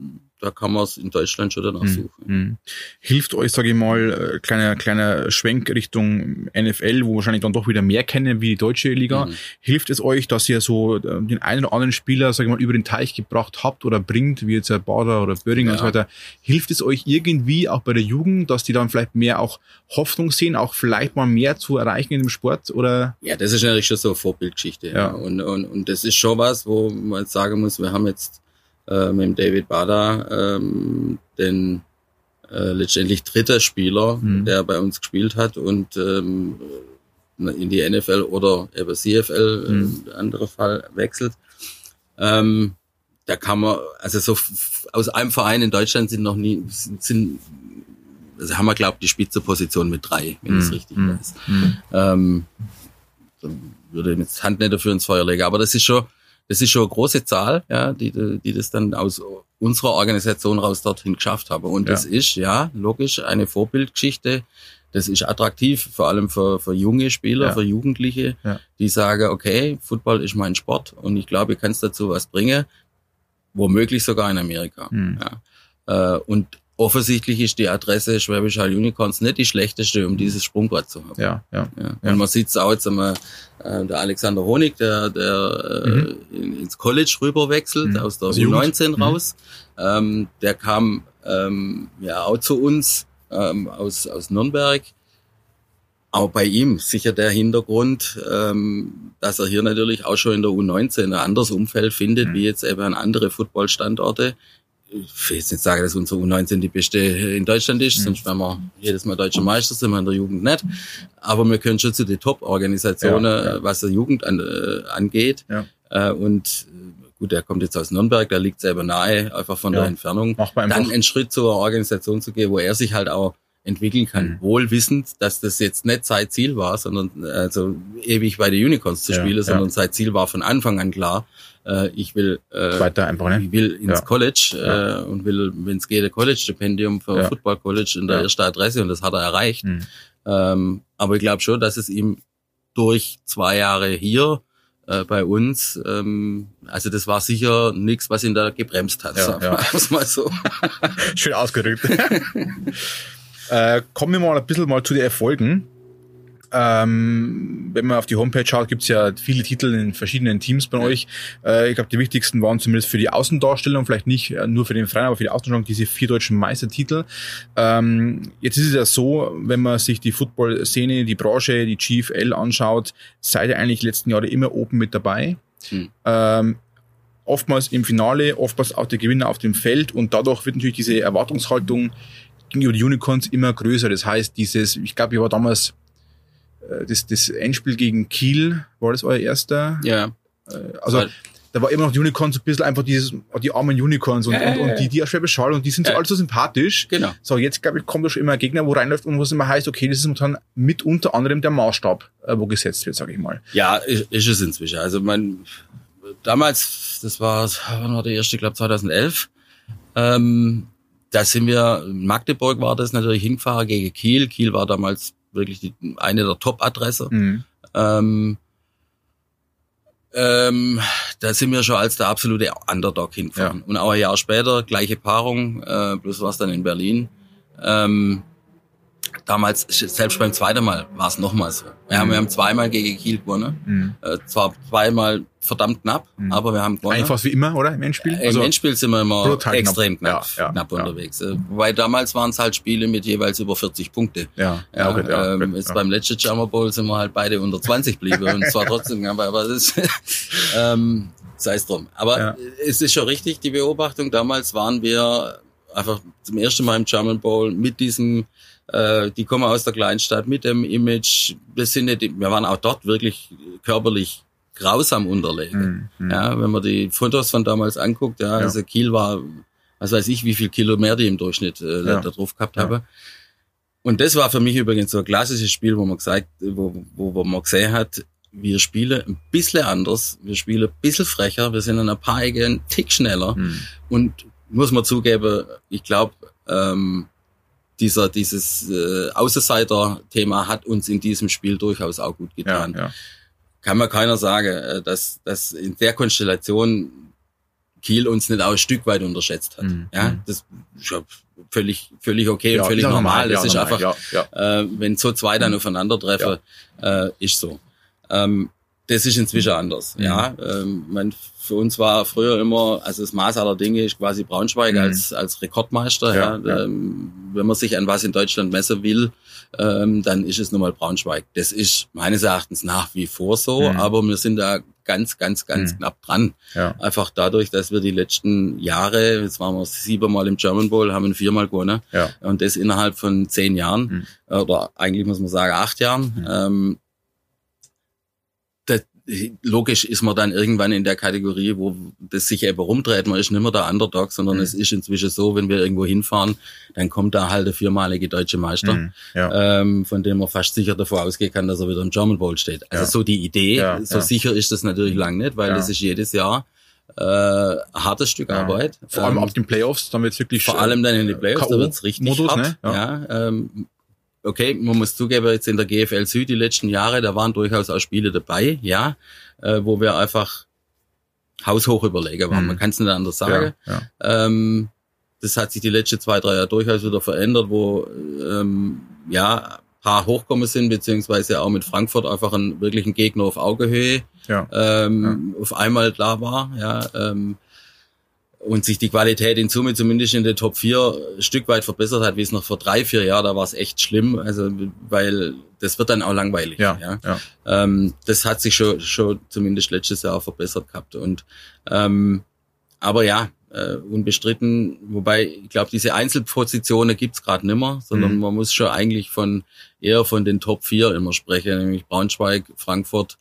C: da kann man es in Deutschland schon danach suchen.
A: Mhm. Hilft euch, sage ich mal, äh, kleiner kleiner Schwenk Richtung NFL, wo wahrscheinlich dann doch wieder mehr kennen wie die deutsche Liga.
C: Mhm.
A: Hilft es euch, dass ihr so äh, den einen oder anderen Spieler, sage ich mal, über den Teich gebracht habt oder bringt, wie jetzt der Bader oder Böhring und
C: Ja.
A: so weiter? Hilft es euch irgendwie auch bei der Jugend, dass die dann vielleicht mehr auch Hoffnung sehen, auch vielleicht mal mehr zu erreichen in dem Sport oder?
C: Ja, das ist natürlich schon so eine Vorbildgeschichte. Ja.
A: Ja.
C: Und, und, und das ist schon was, wo man jetzt sagen muss, wir haben jetzt äh, mit dem David Bader ähm, den äh, letztendlich dritter Spieler,
A: Mhm.
C: der bei uns gespielt hat und ähm, in die NFL oder eben CFL,
A: Mhm.
C: äh, andere Fall wechselt. Ähm, da kann man, also so aus einem Verein in Deutschland sind noch nie, sind, sind also haben wir, glaube ich, die Spitzeposition mit drei, wenn es
A: Mhm.
C: richtig
A: Mhm.
C: weiß. Ähm, so würde ich jetzt Hand nicht dafür ins Feuer legen, aber das ist schon, das ist schon eine große Zahl, ja, die, die das dann aus unserer Organisation raus dorthin geschafft haben. Und
A: Ja.
C: das ist, ja, logisch, eine Vorbildgeschichte. Das ist attraktiv, vor allem für, für junge Spieler,
A: Ja.
C: für Jugendliche,
A: Ja.
C: die sagen, okay, Football ist mein Sport und ich glaube, ich kann es dazu was bringen, womöglich sogar in Amerika.
A: Mhm.
C: Ja. Äh, und offensichtlich ist die Adresse Schwäbisch Hall Unicorns nicht die schlechteste, um dieses Sprungbrett zu haben.
A: Ja, ja.
C: Ja.
A: Ja.
C: Und man sieht es auch jetzt einmal, äh, der Alexander Honig, der, der äh, in, ins College rüber wechselt,
A: Mhm.
C: aus der
A: Aus der Jugend.
C: U19
A: Mhm.
C: raus. Ähm, der kam ähm, ja auch zu uns ähm, aus, aus Nürnberg. Auch bei ihm sicher der Hintergrund, ähm, dass er hier natürlich auch schon in der U19 ein anderes Umfeld findet,
A: Mhm.
C: wie jetzt eben an andere Footballstandorte. Ich will jetzt nicht sagen, dass unsere U19 die beste in Deutschland ist,
A: Mhm.
C: sonst wären wir jedes Mal deutscher Meister, sind wir in der Jugend nicht. Aber wir können schon zu den Top-Organisationen,
A: Ja, ja.
C: äh, was die Jugend an, äh, angeht.
A: Ja.
C: Äh, und äh, gut, der kommt jetzt aus Nürnberg, da liegt selber nahe, einfach von der Entfernung. Dann einen Schritt zur Organisation zu gehen, wo er sich halt auch entwickeln kann.
A: Mhm.
C: Wohl wissend, dass das jetzt nicht sein Ziel war, sondern also ewig bei den Unicorns zu
A: Ja,
C: spielen,
A: ja.
C: sondern sein Ziel war von Anfang an klar, äh, ich will äh,
A: Weiter einfach, ne?
C: ich will ins
A: Ja.
C: College
A: Ja.
C: äh, und will, wenn es geht, ein College-Stipendium für
A: Ja.
C: Football College in der
A: Ja.
C: ersten Adresse und das hat er erreicht.
A: Mhm.
C: Ähm, aber ich glaube schon, dass es ihm durch zwei Jahre hier äh, bei uns, ähm, also das war sicher nichts, was ihn da gebremst hat,
A: Ja, ja.
C: mal so. (laughs)
A: Schön ausgedrückt. (laughs) äh, kommen wir mal ein bisschen mal zu den Erfolgen. Ähm, wenn man auf die Homepage schaut, gibt's ja viele Titel in verschiedenen Teams bei euch. Äh, ich glaube, die wichtigsten waren zumindest für die Außendarstellung, vielleicht nicht äh, nur für den Verein, aber für die Außendarstellung diese vier deutschen Meistertitel. Ähm, jetzt ist es ja so, wenn man sich die Football-Szene, die Branche, die GFL anschaut, seid ihr eigentlich die letzten Jahre immer oben mit dabei.
C: Hm.
A: Ähm, oftmals im Finale, oftmals auch der Gewinner auf dem Feld und dadurch wird natürlich diese Erwartungshaltung gegenüber den Unicorns immer größer. Das heißt, dieses, ich glaube, ich war damals äh, das, das Endspiel gegen Kiel, war das euer erster?
C: Ja.
A: Äh, also da war immer noch die Unicorns ein bisschen einfach dieses, die armen Unicorns und,
C: Ja,
A: und, und die, die Hall und die sind so alle so sympathisch.
C: Genau.
A: So, jetzt glaube ich, kommt da schon immer ein Gegner, wo reinläuft und wo es immer heißt, okay, das ist momentan mit unter anderem der Maßstab, äh, wo gesetzt wird, sage ich mal.
C: Ja, ist, ist es inzwischen. Also mein damals, das war, wann war der erste, ich glaube 2011. Ähm, da sind wir, in Magdeburg war das natürlich hingefahren gegen Kiel. Kiel war damals wirklich die, eine der Top-Adresse.
A: Mhm.
C: Ähm, ähm, da sind wir schon als der absolute Underdog hingefahren. Und auch ein Jahr später, gleiche Paarung, äh, bloß war es dann in Berlin. Ähm, damals, selbst beim zweiten Mal, war es nochmal so. Wir, haben, wir haben zweimal gegen Kiel gewonnen.
A: Mhm.
C: Äh, zwar zweimal verdammt knapp,
A: Mhm.
C: aber wir haben gewonnen.
A: Fast wie immer, oder? Im Endspiel?
C: Im Endspiel sind wir immer
A: brutal knapp.
C: extrem knapp,
A: Ja, ja,
C: knapp
A: ja.
C: unterwegs. Äh, Wobei damals waren es halt Spiele mit jeweils über 40 Punkte.
A: ja,
C: Ja,
A: okay, ja,
C: ähm,
A: okay,
C: jetzt beim letzten Jammer Bowl sind wir halt beide unter 20 blieben und zwar trotzdem, aber, aber das (laughs) ähm, sei es drum. Aber es ist schon richtig, die Beobachtung. Damals waren wir einfach zum ersten Mal im German Bowl mit diesem, äh, die kommen aus der Kleinstadt, mit dem Image. Wir sind nicht, wir waren auch dort wirklich körperlich grausam unterlegen.
A: Mhm.
C: Ja, wenn man die Fotos von damals anguckt, ja,
A: Ja.
C: also Kiel war, was weiß ich, wie viel Kilo mehr die im Durchschnitt äh,
A: Ja.
C: da drauf gehabt
A: Ja.
C: habe. Und das war für mich übrigens so ein klassisches Spiel, wo man gesagt, wo, wo, wo man gesehen hat, wir spielen ein bisschen anders, wir spielen ein bisschen frecher, wir sind an ein paar Ecken einen Tick schneller
A: Mhm.
C: und muss man zugeben, ich glaube, ähm, dieser, dieses äh, Außenseiter-Thema hat uns in diesem Spiel durchaus auch gut
A: Ja,
C: getan
A: ja.
C: kann mir keiner sagen, äh, dass, dass in der Konstellation Kiel uns nicht auch ein Stück weit unterschätzt hat.
A: Mhm.
C: Ja, das ist ja völlig, völlig okay
A: Ja,
C: und völlig
A: auch
C: normal. Das
A: ja,
C: ist
A: normal,
C: einfach,
A: ja, ja.
C: äh, wenn so zwei dann aufeinandertreffen, äh, ist so. Ähm, das ist inzwischen anders.
A: Mhm.
C: Ja, ähm, man, für uns war früher immer, also das Maß aller Dinge ist quasi Braunschweig
A: Mhm.
C: als als Rekordmeister.
A: Ja,
C: Ja. Ähm, wenn man sich an was in Deutschland messen will, ähm, dann ist es nun mal Braunschweig. Das ist meines Erachtens nach wie vor so,
A: Mhm.
C: aber wir sind da ganz, ganz, ganz
A: Mhm.
C: knapp dran.
A: ja.
C: Einfach dadurch, dass wir die letzten Jahre, jetzt waren wir siebenmal im German Bowl, haben ihn viermal gewonnen
A: ja.
C: und das innerhalb von zehn Jahren
A: Mhm.
C: oder eigentlich muss man sagen acht Jahren.
A: Mhm.
C: Ähm, logisch ist man dann irgendwann in der Kategorie, wo das sich eben rumdreht. Man ist nicht mehr der Underdog, sondern
A: Mhm.
C: es ist inzwischen so, wenn wir irgendwo hinfahren, dann kommt da halt der viermalige deutsche Meister,
A: Mhm. ja.
C: ähm, von dem man fast sicher davor ausgehen kann, dass er wieder im German Bowl steht. Also
A: Ja.
C: so die Idee,
A: Ja,
C: so sicher ist das natürlich lang nicht, weil das ist jedes Jahr äh, ein hartes Stück. Arbeit.
A: Vor allem
C: Ähm,
A: ab den Playoffs, dann wird's wirklich
C: vor allem dann in die
A: äh,
C: Playoffs, da wird's richtig
A: Modus,
C: hart.
A: ne? Ja.
C: Ja. ähm, okay, man muss zugeben, jetzt in der GFL Süd die letzten Jahre, da waren durchaus auch Spiele dabei, ja, äh, wo wir einfach haushoch überlegen waren.
A: Mhm.
C: Man kann es nicht anders sagen.
A: Ja, ja.
C: Ähm, das hat sich die letzten zwei, drei Jahre durchaus wieder verändert, wo ähm, ja ein paar hochkommen sind, beziehungsweise auch mit Frankfurt einfach einen wirklichen Gegner auf Augenhöhe
A: ja.
C: ähm, auf einmal da war, ja, ähm, und sich die Qualität in Summe zumindest in der Top 4 ein Stück weit verbessert hat, wie es noch vor drei, vier Jahren, da war es echt schlimm, also weil das wird dann auch langweilig.
A: Ja,
C: ja.
A: ja.
C: Ähm, das hat sich schon, schon zumindest letztes Jahr verbessert gehabt. Und ähm, aber ja, äh, unbestritten, wobei ich glaube, diese Einzelpositionen gibt's gerade nimmer, sondern
A: Mhm.
C: man muss schon eigentlich von eher von den Top 4 immer sprechen, nämlich Braunschweig, Frankfurt.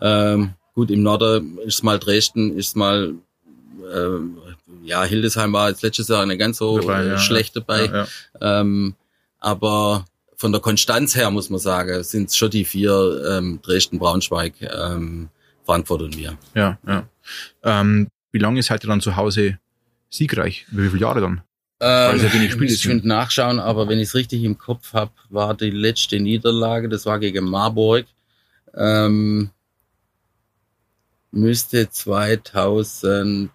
C: Ähm, gut, im Norden ist mal Dresden, ist mal ähm, ja, Hildesheim war jetzt letztes Jahr nicht ganz so
A: Dabei, ja,
C: schlecht dabei.
A: Ja, ja.
C: Ähm, aber von der Konstanz her muss man sagen, sind es schon die vier ähm, Dresden, Braunschweig, ähm, Frankfurt und wir.
A: Ja, ja. Ähm, wie lange seid ihr dann zu Hause siegreich? Wie viele Jahre dann?
C: Ähm,
A: ja wenig Spiele
C: ich könnte nachschauen, aber wenn ich es richtig im Kopf habe, war die letzte Niederlage, das war gegen Marburg, ähm, müsste 2004,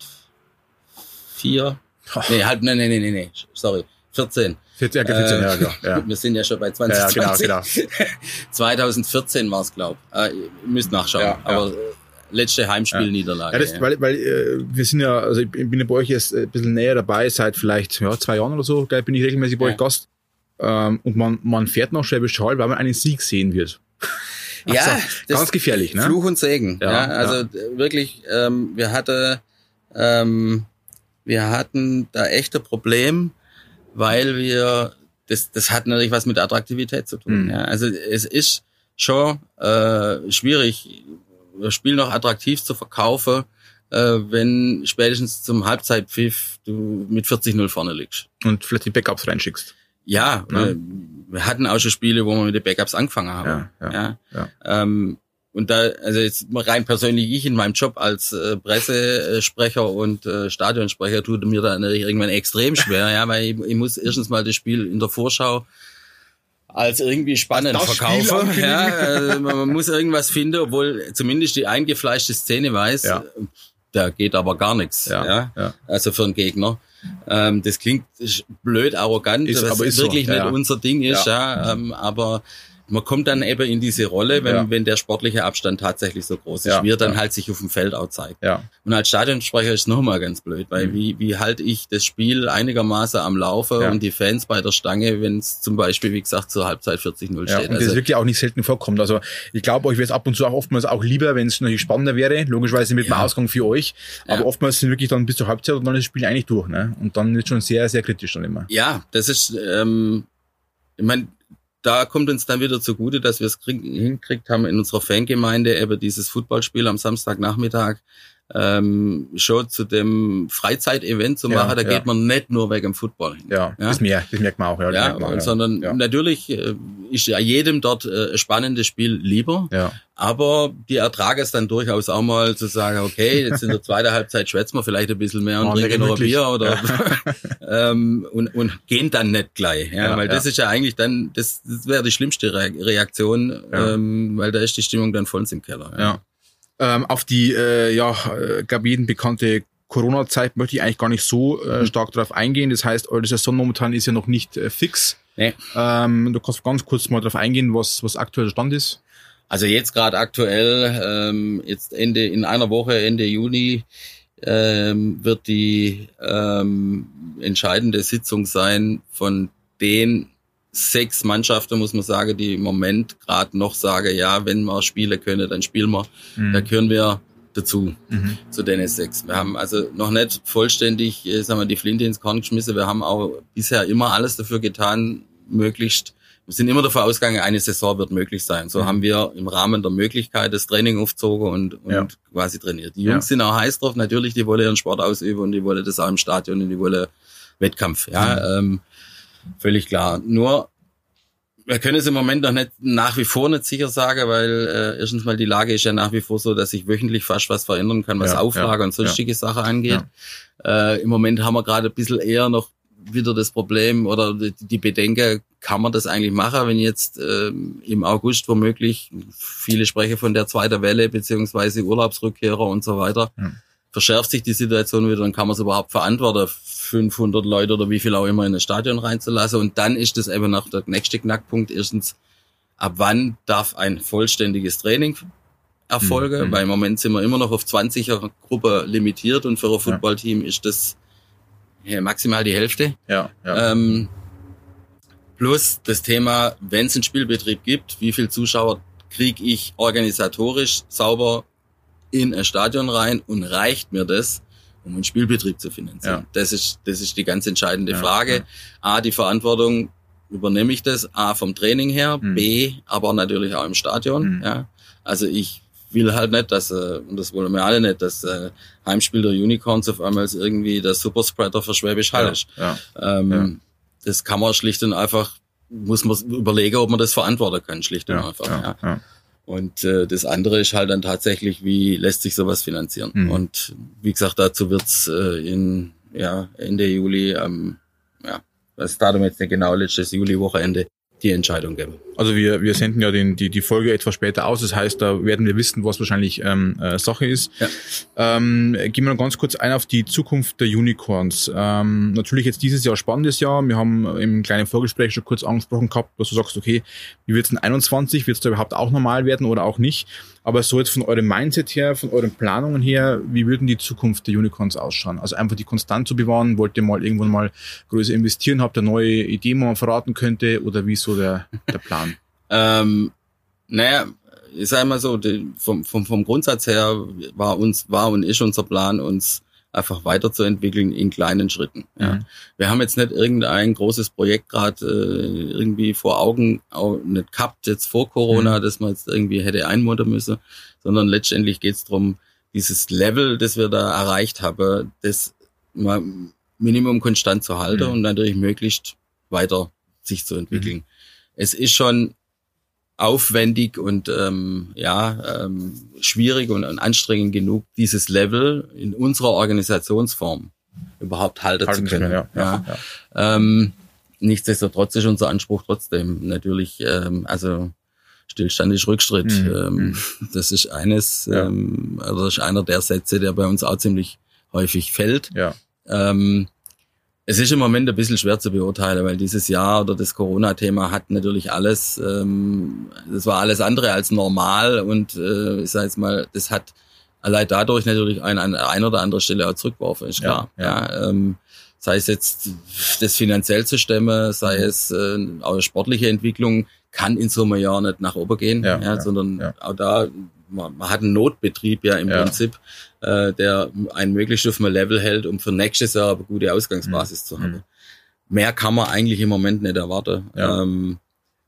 C: nee, halt, nee, nee, nee, nee, sorry, 14.
A: 14, ja, 14
C: Äh,
A: ja. ja. (laughs)
C: Wir sind ja schon bei
A: Ja,
C: 2020.
A: ja, genau,
C: 2014 war es, glaube ich. Äh, ihr müsst nachschauen.
A: Ja, ja.
C: aber äh, letzte Heimspielniederlage.
A: Ja, das, weil, weil äh, wir sind ja, also ich bin ja bei euch jetzt äh, ein bisschen näher dabei, seit vielleicht ja, zwei Jahren oder so, gell, bin ich regelmäßig bei
C: Ja.
A: euch Gast. Ähm, und man, man fährt nach Schwäbisch Hall, weil man einen Sieg sehen wird.
C: Ja, das
A: ganz gefährlich, ne?
C: Fluch und Segen.
A: Ja,
C: Ja, also äh, wirklich, ähm, wir hatten ähm, wir hatten da echte Problem, weil wir, das, das hat natürlich was mit Attraktivität zu tun. Mhm. Ja. Also es ist schon äh, schwierig, das Spiel noch attraktiv zu verkaufen, äh, wenn spätestens zum Halbzeitpfiff du mit 40-0 vorne liegst.
A: Und vielleicht die Backups reinschickst.
C: Ja, ja. Äh, wir hatten auch schon Spiele, wo wir mit den Backups angefangen haben.
A: Ja, ja,
C: ja. Ähm, und da, also jetzt rein persönlich ich in meinem Job als äh, Pressesprecher und äh, Stadionsprecher tut mir da irgendwann extrem schwer, (laughs) ja, weil ich, ich muss erstens mal das Spiel in der Vorschau als irgendwie spannend das verkaufen. Ja, also man muss irgendwas finden, obwohl zumindest die eingefleischte Szene weiß, ja. Da geht aber gar nichts. Ja, ja. ja. Also für einen Gegner. Ähm, das klingt blöd, arrogant, ist, was aber ist wirklich so. nicht unser Ding ist, ja. Ähm, aber man kommt dann eben in diese Rolle, wenn, ja. wenn der sportliche Abstand tatsächlich so groß ist, ja, wie er dann ja. halt sich auf dem Feld auch zeigt.
A: Ja.
C: Und als Stadionsprecher ist es nochmal ganz blöd, weil mhm. wie, wie halte ich das Spiel einigermaßen am Laufe und die Fans bei der Stange, wenn es zum Beispiel, wie gesagt, zur Halbzeit 40-0 steht.
A: Und das also, wirklich auch nicht selten vorkommt. Also ich glaube, euch wäre es ab und zu auch oftmals auch lieber, wenn es natürlich spannender wäre, logischerweise mit dem Ausgang für euch. Aber oftmals sind wirklich dann bis zur Halbzeit und dann ist das Spiel eigentlich durch. Ne? Und dann ist schon sehr, sehr kritisch dann immer.
C: Ja, das ist, ähm, ich meine, da kommt uns dann wieder zugute, dass wir es hinkriegt haben in unserer Fangemeinde eben dieses Footballspiel am Samstagnachmittag ähm, schon zu dem Freizeitevent zu machen, ja, da ja. geht man nicht nur wegen dem Football hin.
A: Ja, ja, das, mehr, das merkt man auch. Ja,
C: ja,
A: man,
C: sondern natürlich äh, ist ja jedem dort äh, ein spannendes Spiel lieber,
A: ja.
C: aber die ertragen es dann durchaus auch mal zu sagen, okay, jetzt in der zweiten (laughs) Halbzeit schwätzen wir vielleicht ein bisschen mehr und oh, trinken noch ein Bier oder (laughs) ähm, und, und gehen dann nicht gleich, ja, weil das ist ja eigentlich dann, das, das wäre die schlimmste Reaktion, ähm, weil da ist die Stimmung dann voll im Keller.
A: ja. Ähm, auf die, äh, ja, äh, gab jeden bekannte Corona-Zeit möchte ich eigentlich gar nicht so äh, mhm. stark darauf eingehen. Das heißt, eure Saison momentan ist ja noch nicht äh, fix.
C: Nee.
A: Ähm, du kannst ganz kurz mal darauf eingehen, was, was aktuell der Stand ist.
C: Also jetzt gerade aktuell, ähm, jetzt Ende in einer Woche, Ende Juni, ähm, wird die ähm, entscheidende Sitzung sein von den sechs Mannschaften, muss man sagen, die im Moment gerade noch sagen, ja, wenn wir spielen können, dann spielen wir. Mhm. Da gehören wir dazu, mhm. zu den sechs. Wir haben also noch nicht vollständig, äh, sagen wir, die Flinte ins Korn geschmissen. Wir haben auch bisher immer alles dafür getan, möglichst wir sind immer davon ausgegangen, eine Saison wird möglich sein. So mhm. haben wir im Rahmen der Möglichkeit das Training aufgezogen und, und ja. quasi trainiert. Die Jungs ja. sind auch heiß drauf, natürlich, die wollen ihren Sport ausüben und die wollen das auch im Stadion und die wollen Wettkampf. Ja, mhm. ähm, völlig klar. Nur wir können es im Moment noch nicht nach wie vor nicht sicher sagen, weil äh, erstens mal die Lage ist ja nach wie vor so, dass sich wöchentlich fast was verändern kann, was ja, Auflage ja, und sonstige ja. Sachen angeht. Äh, Im Moment haben wir gerade ein bisschen eher noch wieder das Problem oder die, die Bedenken, kann man das eigentlich machen, wenn jetzt äh, im August womöglich, viele sprechen von der zweiten Welle beziehungsweise Urlaubsrückkehrer und so weiter, verschärft sich die Situation wieder, dann kann man es überhaupt verantworten, 500 Leute oder wie viel auch immer in das Stadion reinzulassen. Und dann ist das eben noch der nächste Knackpunkt. Erstens, ab wann darf ein vollständiges Training erfolgen? Mhm. Weil im Moment sind wir immer noch auf 20er Gruppe limitiert und für ein Footballteam ist das maximal die Hälfte.
A: Ja, ja.
C: Ähm, plus das Thema, wenn es einen Spielbetrieb gibt, wie viel Zuschauer kriege ich organisatorisch sauber in ein Stadion rein und reicht mir das, um einen Spielbetrieb zu finanzieren? Ja. Das ist, das ist die ganz entscheidende ja, Frage. Ja. A, die Verantwortung übernehme ich das, A, vom Training her, mhm. B, aber natürlich auch im Stadion, mhm. ja. Also ich will halt nicht, dass, äh, und das wollen wir alle nicht, dass äh, Heimspiel der Unicorns auf einmal irgendwie der Superspreader für Schwäbisch Hall ist.
A: Ja,
C: ähm, Das kann man schlicht und einfach, muss man überlegen, ob man das verantworten kann, schlicht und einfach. Ja, und äh, das andere ist halt dann tatsächlich, wie lässt sich sowas finanzieren? Mhm. Und wie gesagt, dazu wird's äh, in ja, Ende Juli, ähm, ja, das Datum jetzt nicht genau, letztes Juli-Wochenende, die Entscheidung geben.
A: Also wir, wir senden ja den, die, die Folge etwas später aus. Das heißt, da werden wir wissen, was wahrscheinlich ähm, äh, Sache ist. Ja. Ähm, gehen wir noch ganz kurz ein auf die Zukunft der Unicorns. Ähm, natürlich jetzt dieses Jahr spannendes Jahr. Wir haben im kleinen Vorgespräch schon kurz angesprochen gehabt, dass du sagst, okay, wie wird es in 21? Wird es da überhaupt auch normal werden oder auch nicht? Aber so jetzt von eurem Mindset her, von euren Planungen her, wie würden die Zukunft der Unicorns ausschauen? Also einfach die konstant zu bewahren, wollt ihr mal irgendwann mal größer investieren? Habt ihr neue Ideen, die man verraten könnte? Oder wie so der, der Plan? (laughs)
C: Ähm, naja, ich sage mal so, die, vom, vom, vom Grundsatz her war uns, war und ist unser Plan, uns einfach weiterzuentwickeln in kleinen Schritten. Ja.
A: Mhm.
C: Wir haben jetzt nicht irgendein großes Projekt gerade äh, irgendwie vor Augen, auch nicht gehabt jetzt vor Corona,
A: Mhm.
C: dass man jetzt irgendwie hätte einmuntern müssen, sondern letztendlich geht es darum, dieses Level, das wir da erreicht haben, das mal Minimum konstant zu halten
A: Mhm.
C: und natürlich möglichst weiter sich zu entwickeln. Es ist schon aufwendig und ähm, ja ähm, schwierig und, und anstrengend genug, dieses Level in unserer Organisationsform überhaupt halten,
A: Halten
C: zu können.
A: ja. ja. ja.
C: Ähm, nichtsdestotrotz ist unser Anspruch trotzdem natürlich, ähm, also Stillstand ist Rückschritt.
A: Mhm.
C: Ähm, das ist eines,
A: Ja.
C: ähm, oder das ist einer der Sätze, der bei uns auch ziemlich häufig fällt.
A: ja.
C: Ähm, es ist im Moment ein bisschen schwer zu beurteilen, weil dieses Jahr oder das Corona-Thema hat natürlich alles, ähm, das war alles andere als normal und äh, ich sage jetzt mal, das hat allein dadurch natürlich ein, an einer oder anderen Stelle auch zurückgeworfen, ist
A: Ja,
C: klar. Ja, ähm, sei es jetzt das finanziell zu stemmen, sei es äh, auch sportliche Entwicklung, kann in so einem Jahr nicht nach oben gehen,
A: Ja,
C: ja,
A: ja,
C: sondern
A: ja.
C: auch da, man, man hat einen Notbetrieb ja im
A: Ja.
C: Prinzip, äh, der einen möglichst auf einem Level hält, um für nächstes Jahr eine gute Ausgangsbasis zu haben.
A: Mhm.
C: Mehr kann man eigentlich im Moment nicht erwarten.
A: Ja.
C: Ähm,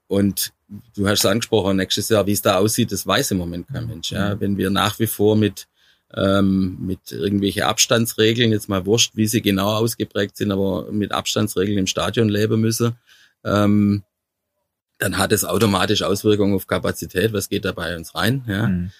C: und du hast es angesprochen, nächstes Jahr, wie es da aussieht, das weiß im Moment kein Mensch. Ja? Wenn wir nach wie vor mit ähm, mit irgendwelche Abstandsregeln, jetzt mal wurscht, wie sie genau ausgeprägt sind, aber mit Abstandsregeln im Stadion leben müssen, ähm, dann hat es automatisch Auswirkungen auf Kapazität. Was geht da bei uns rein? Ja?
A: Mhm.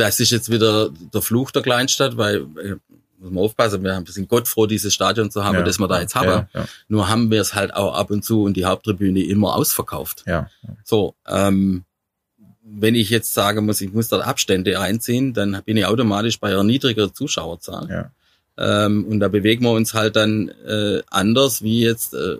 C: Das ist jetzt wieder der Fluch der Kleinstadt, weil äh, muss man aufpassen, wir sind Gott froh, dieses Stadion zu haben,
A: Ja.
C: das wir da jetzt haben.
A: Ja, ja,
C: Nur haben wir es halt auch ab und zu und die Haupttribüne immer ausverkauft.
A: ja.
C: So, ähm, wenn ich jetzt sagen muss, ich muss dort Abstände einziehen, dann bin ich automatisch bei einer niedrigeren Zuschauerzahl.
A: Ja.
C: Ähm, und da bewegen wir uns halt dann äh, anders, wie jetzt, äh,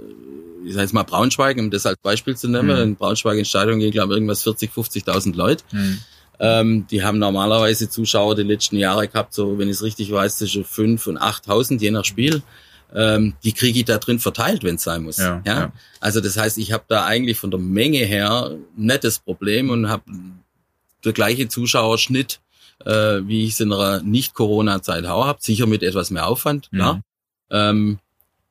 C: ich sag jetzt mal Braunschweig, um das als Beispiel zu nehmen.
A: Mhm.
C: In Braunschweig ins Stadion gehen, glaube ich, irgendwas 40, 50.000 Leute.
A: Mhm.
C: Ähm, die haben normalerweise Zuschauer die letzten Jahre gehabt, so wenn ich es richtig weiß, zwischen 5 und 8.000 je nach Spiel. Ähm, die kriege ich da drin verteilt, wenn es sein muss.
A: Ja, ja.
C: Also das heißt, ich habe da eigentlich von der Menge her nettes Problem und habe der gleiche Zuschauerschnitt, äh, wie ich es in einer Nicht-Corona-Zeit auch habe. Sicher mit etwas mehr Aufwand, klar.
A: Mhm.
C: Ähm,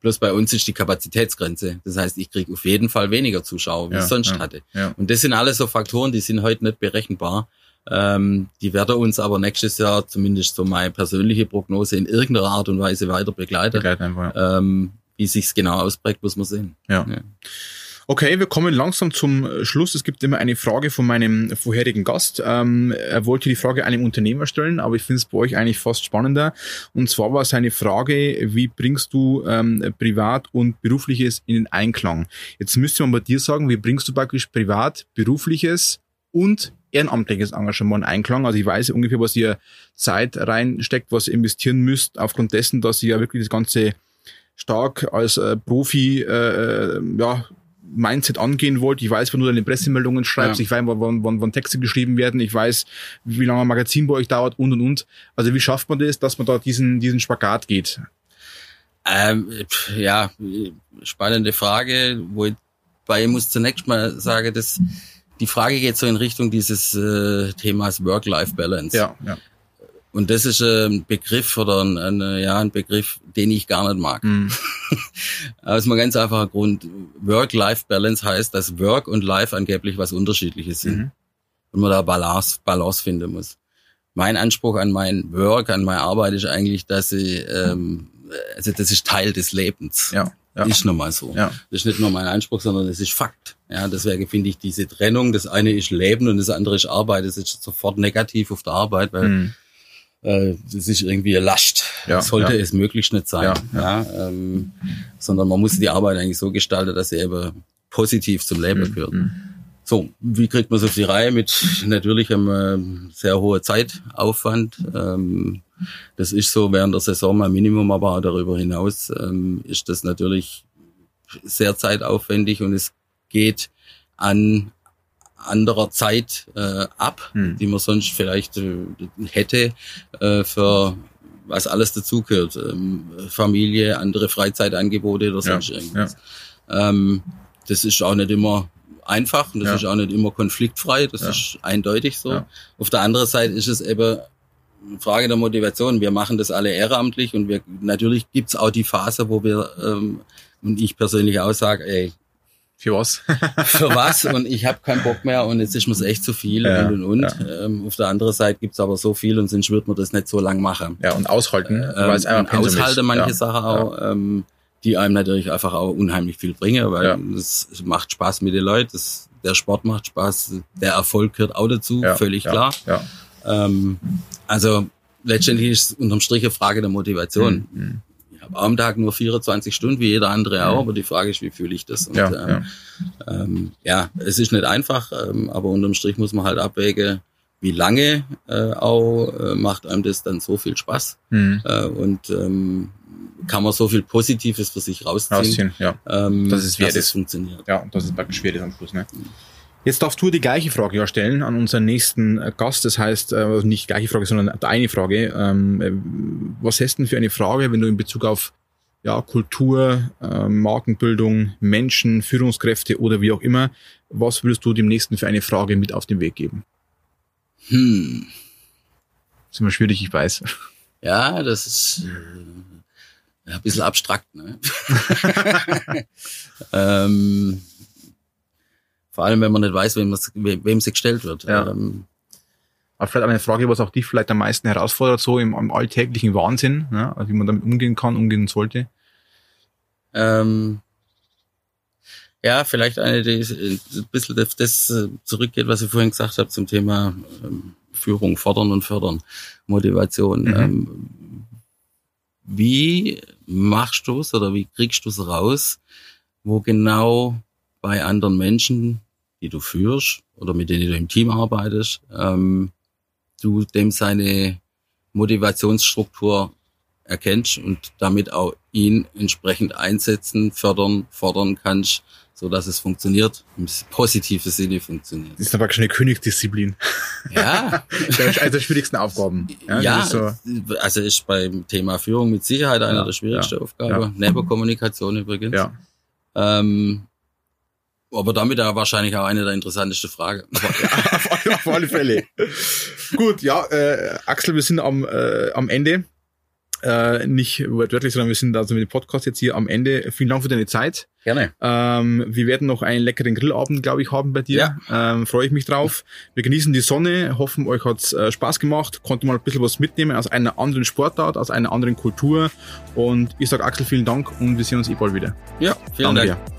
C: bloß bei uns ist die Kapazitätsgrenze. Das heißt, ich kriege auf jeden Fall weniger Zuschauer, wie
A: Ja,
C: ich sonst
A: ja,
C: hatte.
A: ja.
C: Und das sind alles so Faktoren, die sind heute nicht berechenbar. Ähm, die werden uns aber nächstes Jahr, zumindest so meine persönliche Prognose, in irgendeiner Art und Weise weiter begleiten.
A: Begleiten einfach, ja.
C: Ähm, wie sich's genau ausprägt, muss man sehen.
A: Ja.
C: Ja.
A: Okay, wir kommen langsam zum Schluss. Es gibt immer eine Frage von meinem vorherigen Gast. Ähm, er wollte die Frage einem Unternehmer stellen, aber ich finde es bei euch eigentlich fast spannender. Und zwar war seine Frage, wie bringst du ähm, Privat und Berufliches in den Einklang? Jetzt müsste man bei dir sagen, wie bringst du praktisch Privat, Berufliches und ehrenamtliches Engagement in Einklang? Also ich weiß ungefähr, was ihr Zeit reinsteckt, was ihr investieren müsst, aufgrund dessen, dass ihr ja wirklich das Ganze stark als äh, Profi äh, äh, ja, Mindset angehen wollt. Ich weiß, wann du deine Pressemeldungen schreibst,
C: Ja.
A: ich weiß, wann, wann, wann Texte geschrieben werden, ich weiß, wie lange ein Magazin bei euch dauert und und und. Also wie schafft man das, dass man da diesen, diesen Spagat geht?
C: Ähm, ja, spannende Frage, wobei ich muss zunächst mal sagen, dass die Frage geht so in Richtung dieses äh, Themas Work-Life-Balance.
A: Ja, ja.
C: Und das ist äh, ein Begriff oder ein, ein, äh, ja, ein Begriff, den ich gar nicht mag.
A: Mhm. (laughs)
C: Aus einem ganz einfachen Grund. Work-Life-Balance heißt, dass Work und Life angeblich was Unterschiedliches sind.
A: Mhm.
C: Und man da Balance, Balance finden muss. Mein Anspruch an mein Work, an meine Arbeit ist eigentlich, dass ich, ähm, also das ist Teil des Lebens.
A: Ja, ja.
C: Ist nun mal so.
A: Ja.
C: Das ist nicht nur mein Anspruch, sondern das ist Fakt. Ja, deswegen finde ich diese Trennung, das eine ist Leben und das andere ist Arbeit, das ist sofort negativ auf der Arbeit, weil
A: Mhm.
C: äh, das ist irgendwie eine Last.
A: Ja,
C: sollte
A: ja.
C: es möglichst nicht sein.
A: Ja,
C: ähm, sondern man muss die Arbeit eigentlich so gestalten, dass sie eben positiv zum Leben
A: Mhm.
C: gehört. So, wie kriegt man es auf die Reihe? Mit natürlich einem ähm, sehr hohen Zeitaufwand. Ähm, das ist so während der Saison mal Minimum, aber auch darüber hinaus ähm, ist das natürlich sehr zeitaufwendig und es geht an anderer Zeit äh, ab,
A: Hm.
C: die man sonst vielleicht äh, hätte äh, für was alles dazugehört. Ähm, Familie, andere Freizeitangebote oder sonst
A: Ja,
C: irgendwas. Ähm, das ist auch nicht immer einfach und das
A: Ja.
C: ist auch nicht immer konfliktfrei, das
A: Ja.
C: ist eindeutig so.
A: Ja.
C: Auf der anderen Seite ist es eben Frage der Motivation. Wir machen das alle ehrenamtlich und wir natürlich gibt's auch die Phase, wo wir ähm, und ich persönlich auch sage, ey,
A: für was? (laughs)
C: für was? Und ich habe keinen Bock mehr und jetzt ist mir's echt zu viel
A: Ja,
C: und und und.
A: ja.
C: Ähm, auf der anderen Seite gibt's aber so viel und sonst wird man das nicht so lang machen.
A: Ja, und aushalten, weil es
C: Ähm,
A: einfach
C: und
A: ist.
C: aushalte manche
A: ja.
C: Sachen auch, ähm, die einem natürlich einfach auch unheimlich viel bringen, weil es macht Spaß mit den Leuten, das, der Sport macht Spaß, der Erfolg gehört auch dazu, völlig klar.
A: Ja.
C: Ähm, also letztendlich ist es unterm Strich eine Frage der Motivation.
A: Mhm.
C: Ich habe am Tag nur 24 Stunden, wie jeder andere auch, aber die Frage ist, wie fühle ich das? Und,
A: Ja,
C: ähm, ähm, ja, es ist nicht einfach, ähm, aber unterm Strich muss man halt abwägen, wie lange äh, auch äh, macht einem das dann so viel Spaß
A: Mhm.
C: äh, und ähm, kann man so viel Positives für sich rausziehen,
A: Rausziehen, ja.
C: Ähm,
A: Das ist
C: dass es funktioniert.
A: Ja, und das ist praktisch schwierig am Schluss. Ne? Jetzt darfst du die gleiche Frage ja stellen an unseren nächsten äh, Gast. Das heißt, äh, nicht gleiche Frage, sondern eine Frage. Ähm, äh, was hast du denn für eine Frage, wenn du in Bezug auf ja, Kultur, äh, Markenbildung, Menschen, Führungskräfte oder wie auch immer, was würdest du dem nächsten für eine Frage mit auf den Weg geben?
C: Hm.
A: Das ist immer schwierig, ich weiß.
C: Ja, das ist äh, ein bisschen abstrakt. Ne? (laughs) (laughs) ähm, vor allem, wenn man nicht weiß, wem, das, wem, sie gestellt wird.
A: Ja.
C: Ähm,
A: Aber vielleicht eine Frage, was auch dich vielleicht am meisten herausfordert, so im, im alltäglichen Wahnsinn, ne? also wie man damit umgehen kann, umgehen sollte.
C: ähm, ja, vielleicht eine, die äh, ein bisschen auf das äh, zurückgeht, was ich vorhin gesagt habe zum Thema ähm, Führung, fordern und fördern, Motivation.
A: Mhm.
C: Ähm, wie machst du es oder wie kriegst du es raus, wo genau bei anderen Menschen, die du führst oder mit denen du im Team arbeitest, ähm, du dem seine Motivationsstruktur erkennst und damit auch ihn entsprechend einsetzen, fördern, fordern kannst, so dass es funktioniert, im positiven Sinne funktioniert.
A: Das ist aber schon eine Königsdisziplin.
C: Ja, (laughs)
A: Das ist eine der schwierigsten Aufgaben.
C: ja,
A: ist so,
C: also ist beim Thema Führung mit Sicherheit eine
A: Ja,
C: der schwierigsten
A: ja,
C: Aufgaben.
A: ja.
C: Neben Kommunikation übrigens.
A: ja.
C: Ähm, aber damit auch wahrscheinlich auch eine der interessantesten Fragen.
A: auf, (laughs) alle, auf alle Fälle. Gut, ja, äh, Axel, wir sind am, äh, am Ende. Äh, nicht wortwörtlich, sondern wir sind also mit dem Podcast jetzt hier am Ende. Vielen Dank für deine Zeit.
C: Gerne.
A: Ähm, wir werden noch einen leckeren Grillabend, glaube ich, haben bei dir. Ähm, Freue ich mich drauf. Wir genießen die Sonne, hoffen, euch hat's äh, Spaß gemacht, konnte mal ein bisschen was mitnehmen aus einer anderen Sportart, aus einer anderen Kultur. Und ich sage Axel, vielen Dank und wir sehen uns eh bald wieder.
C: Ja, vielen
A: Danke
C: Dank.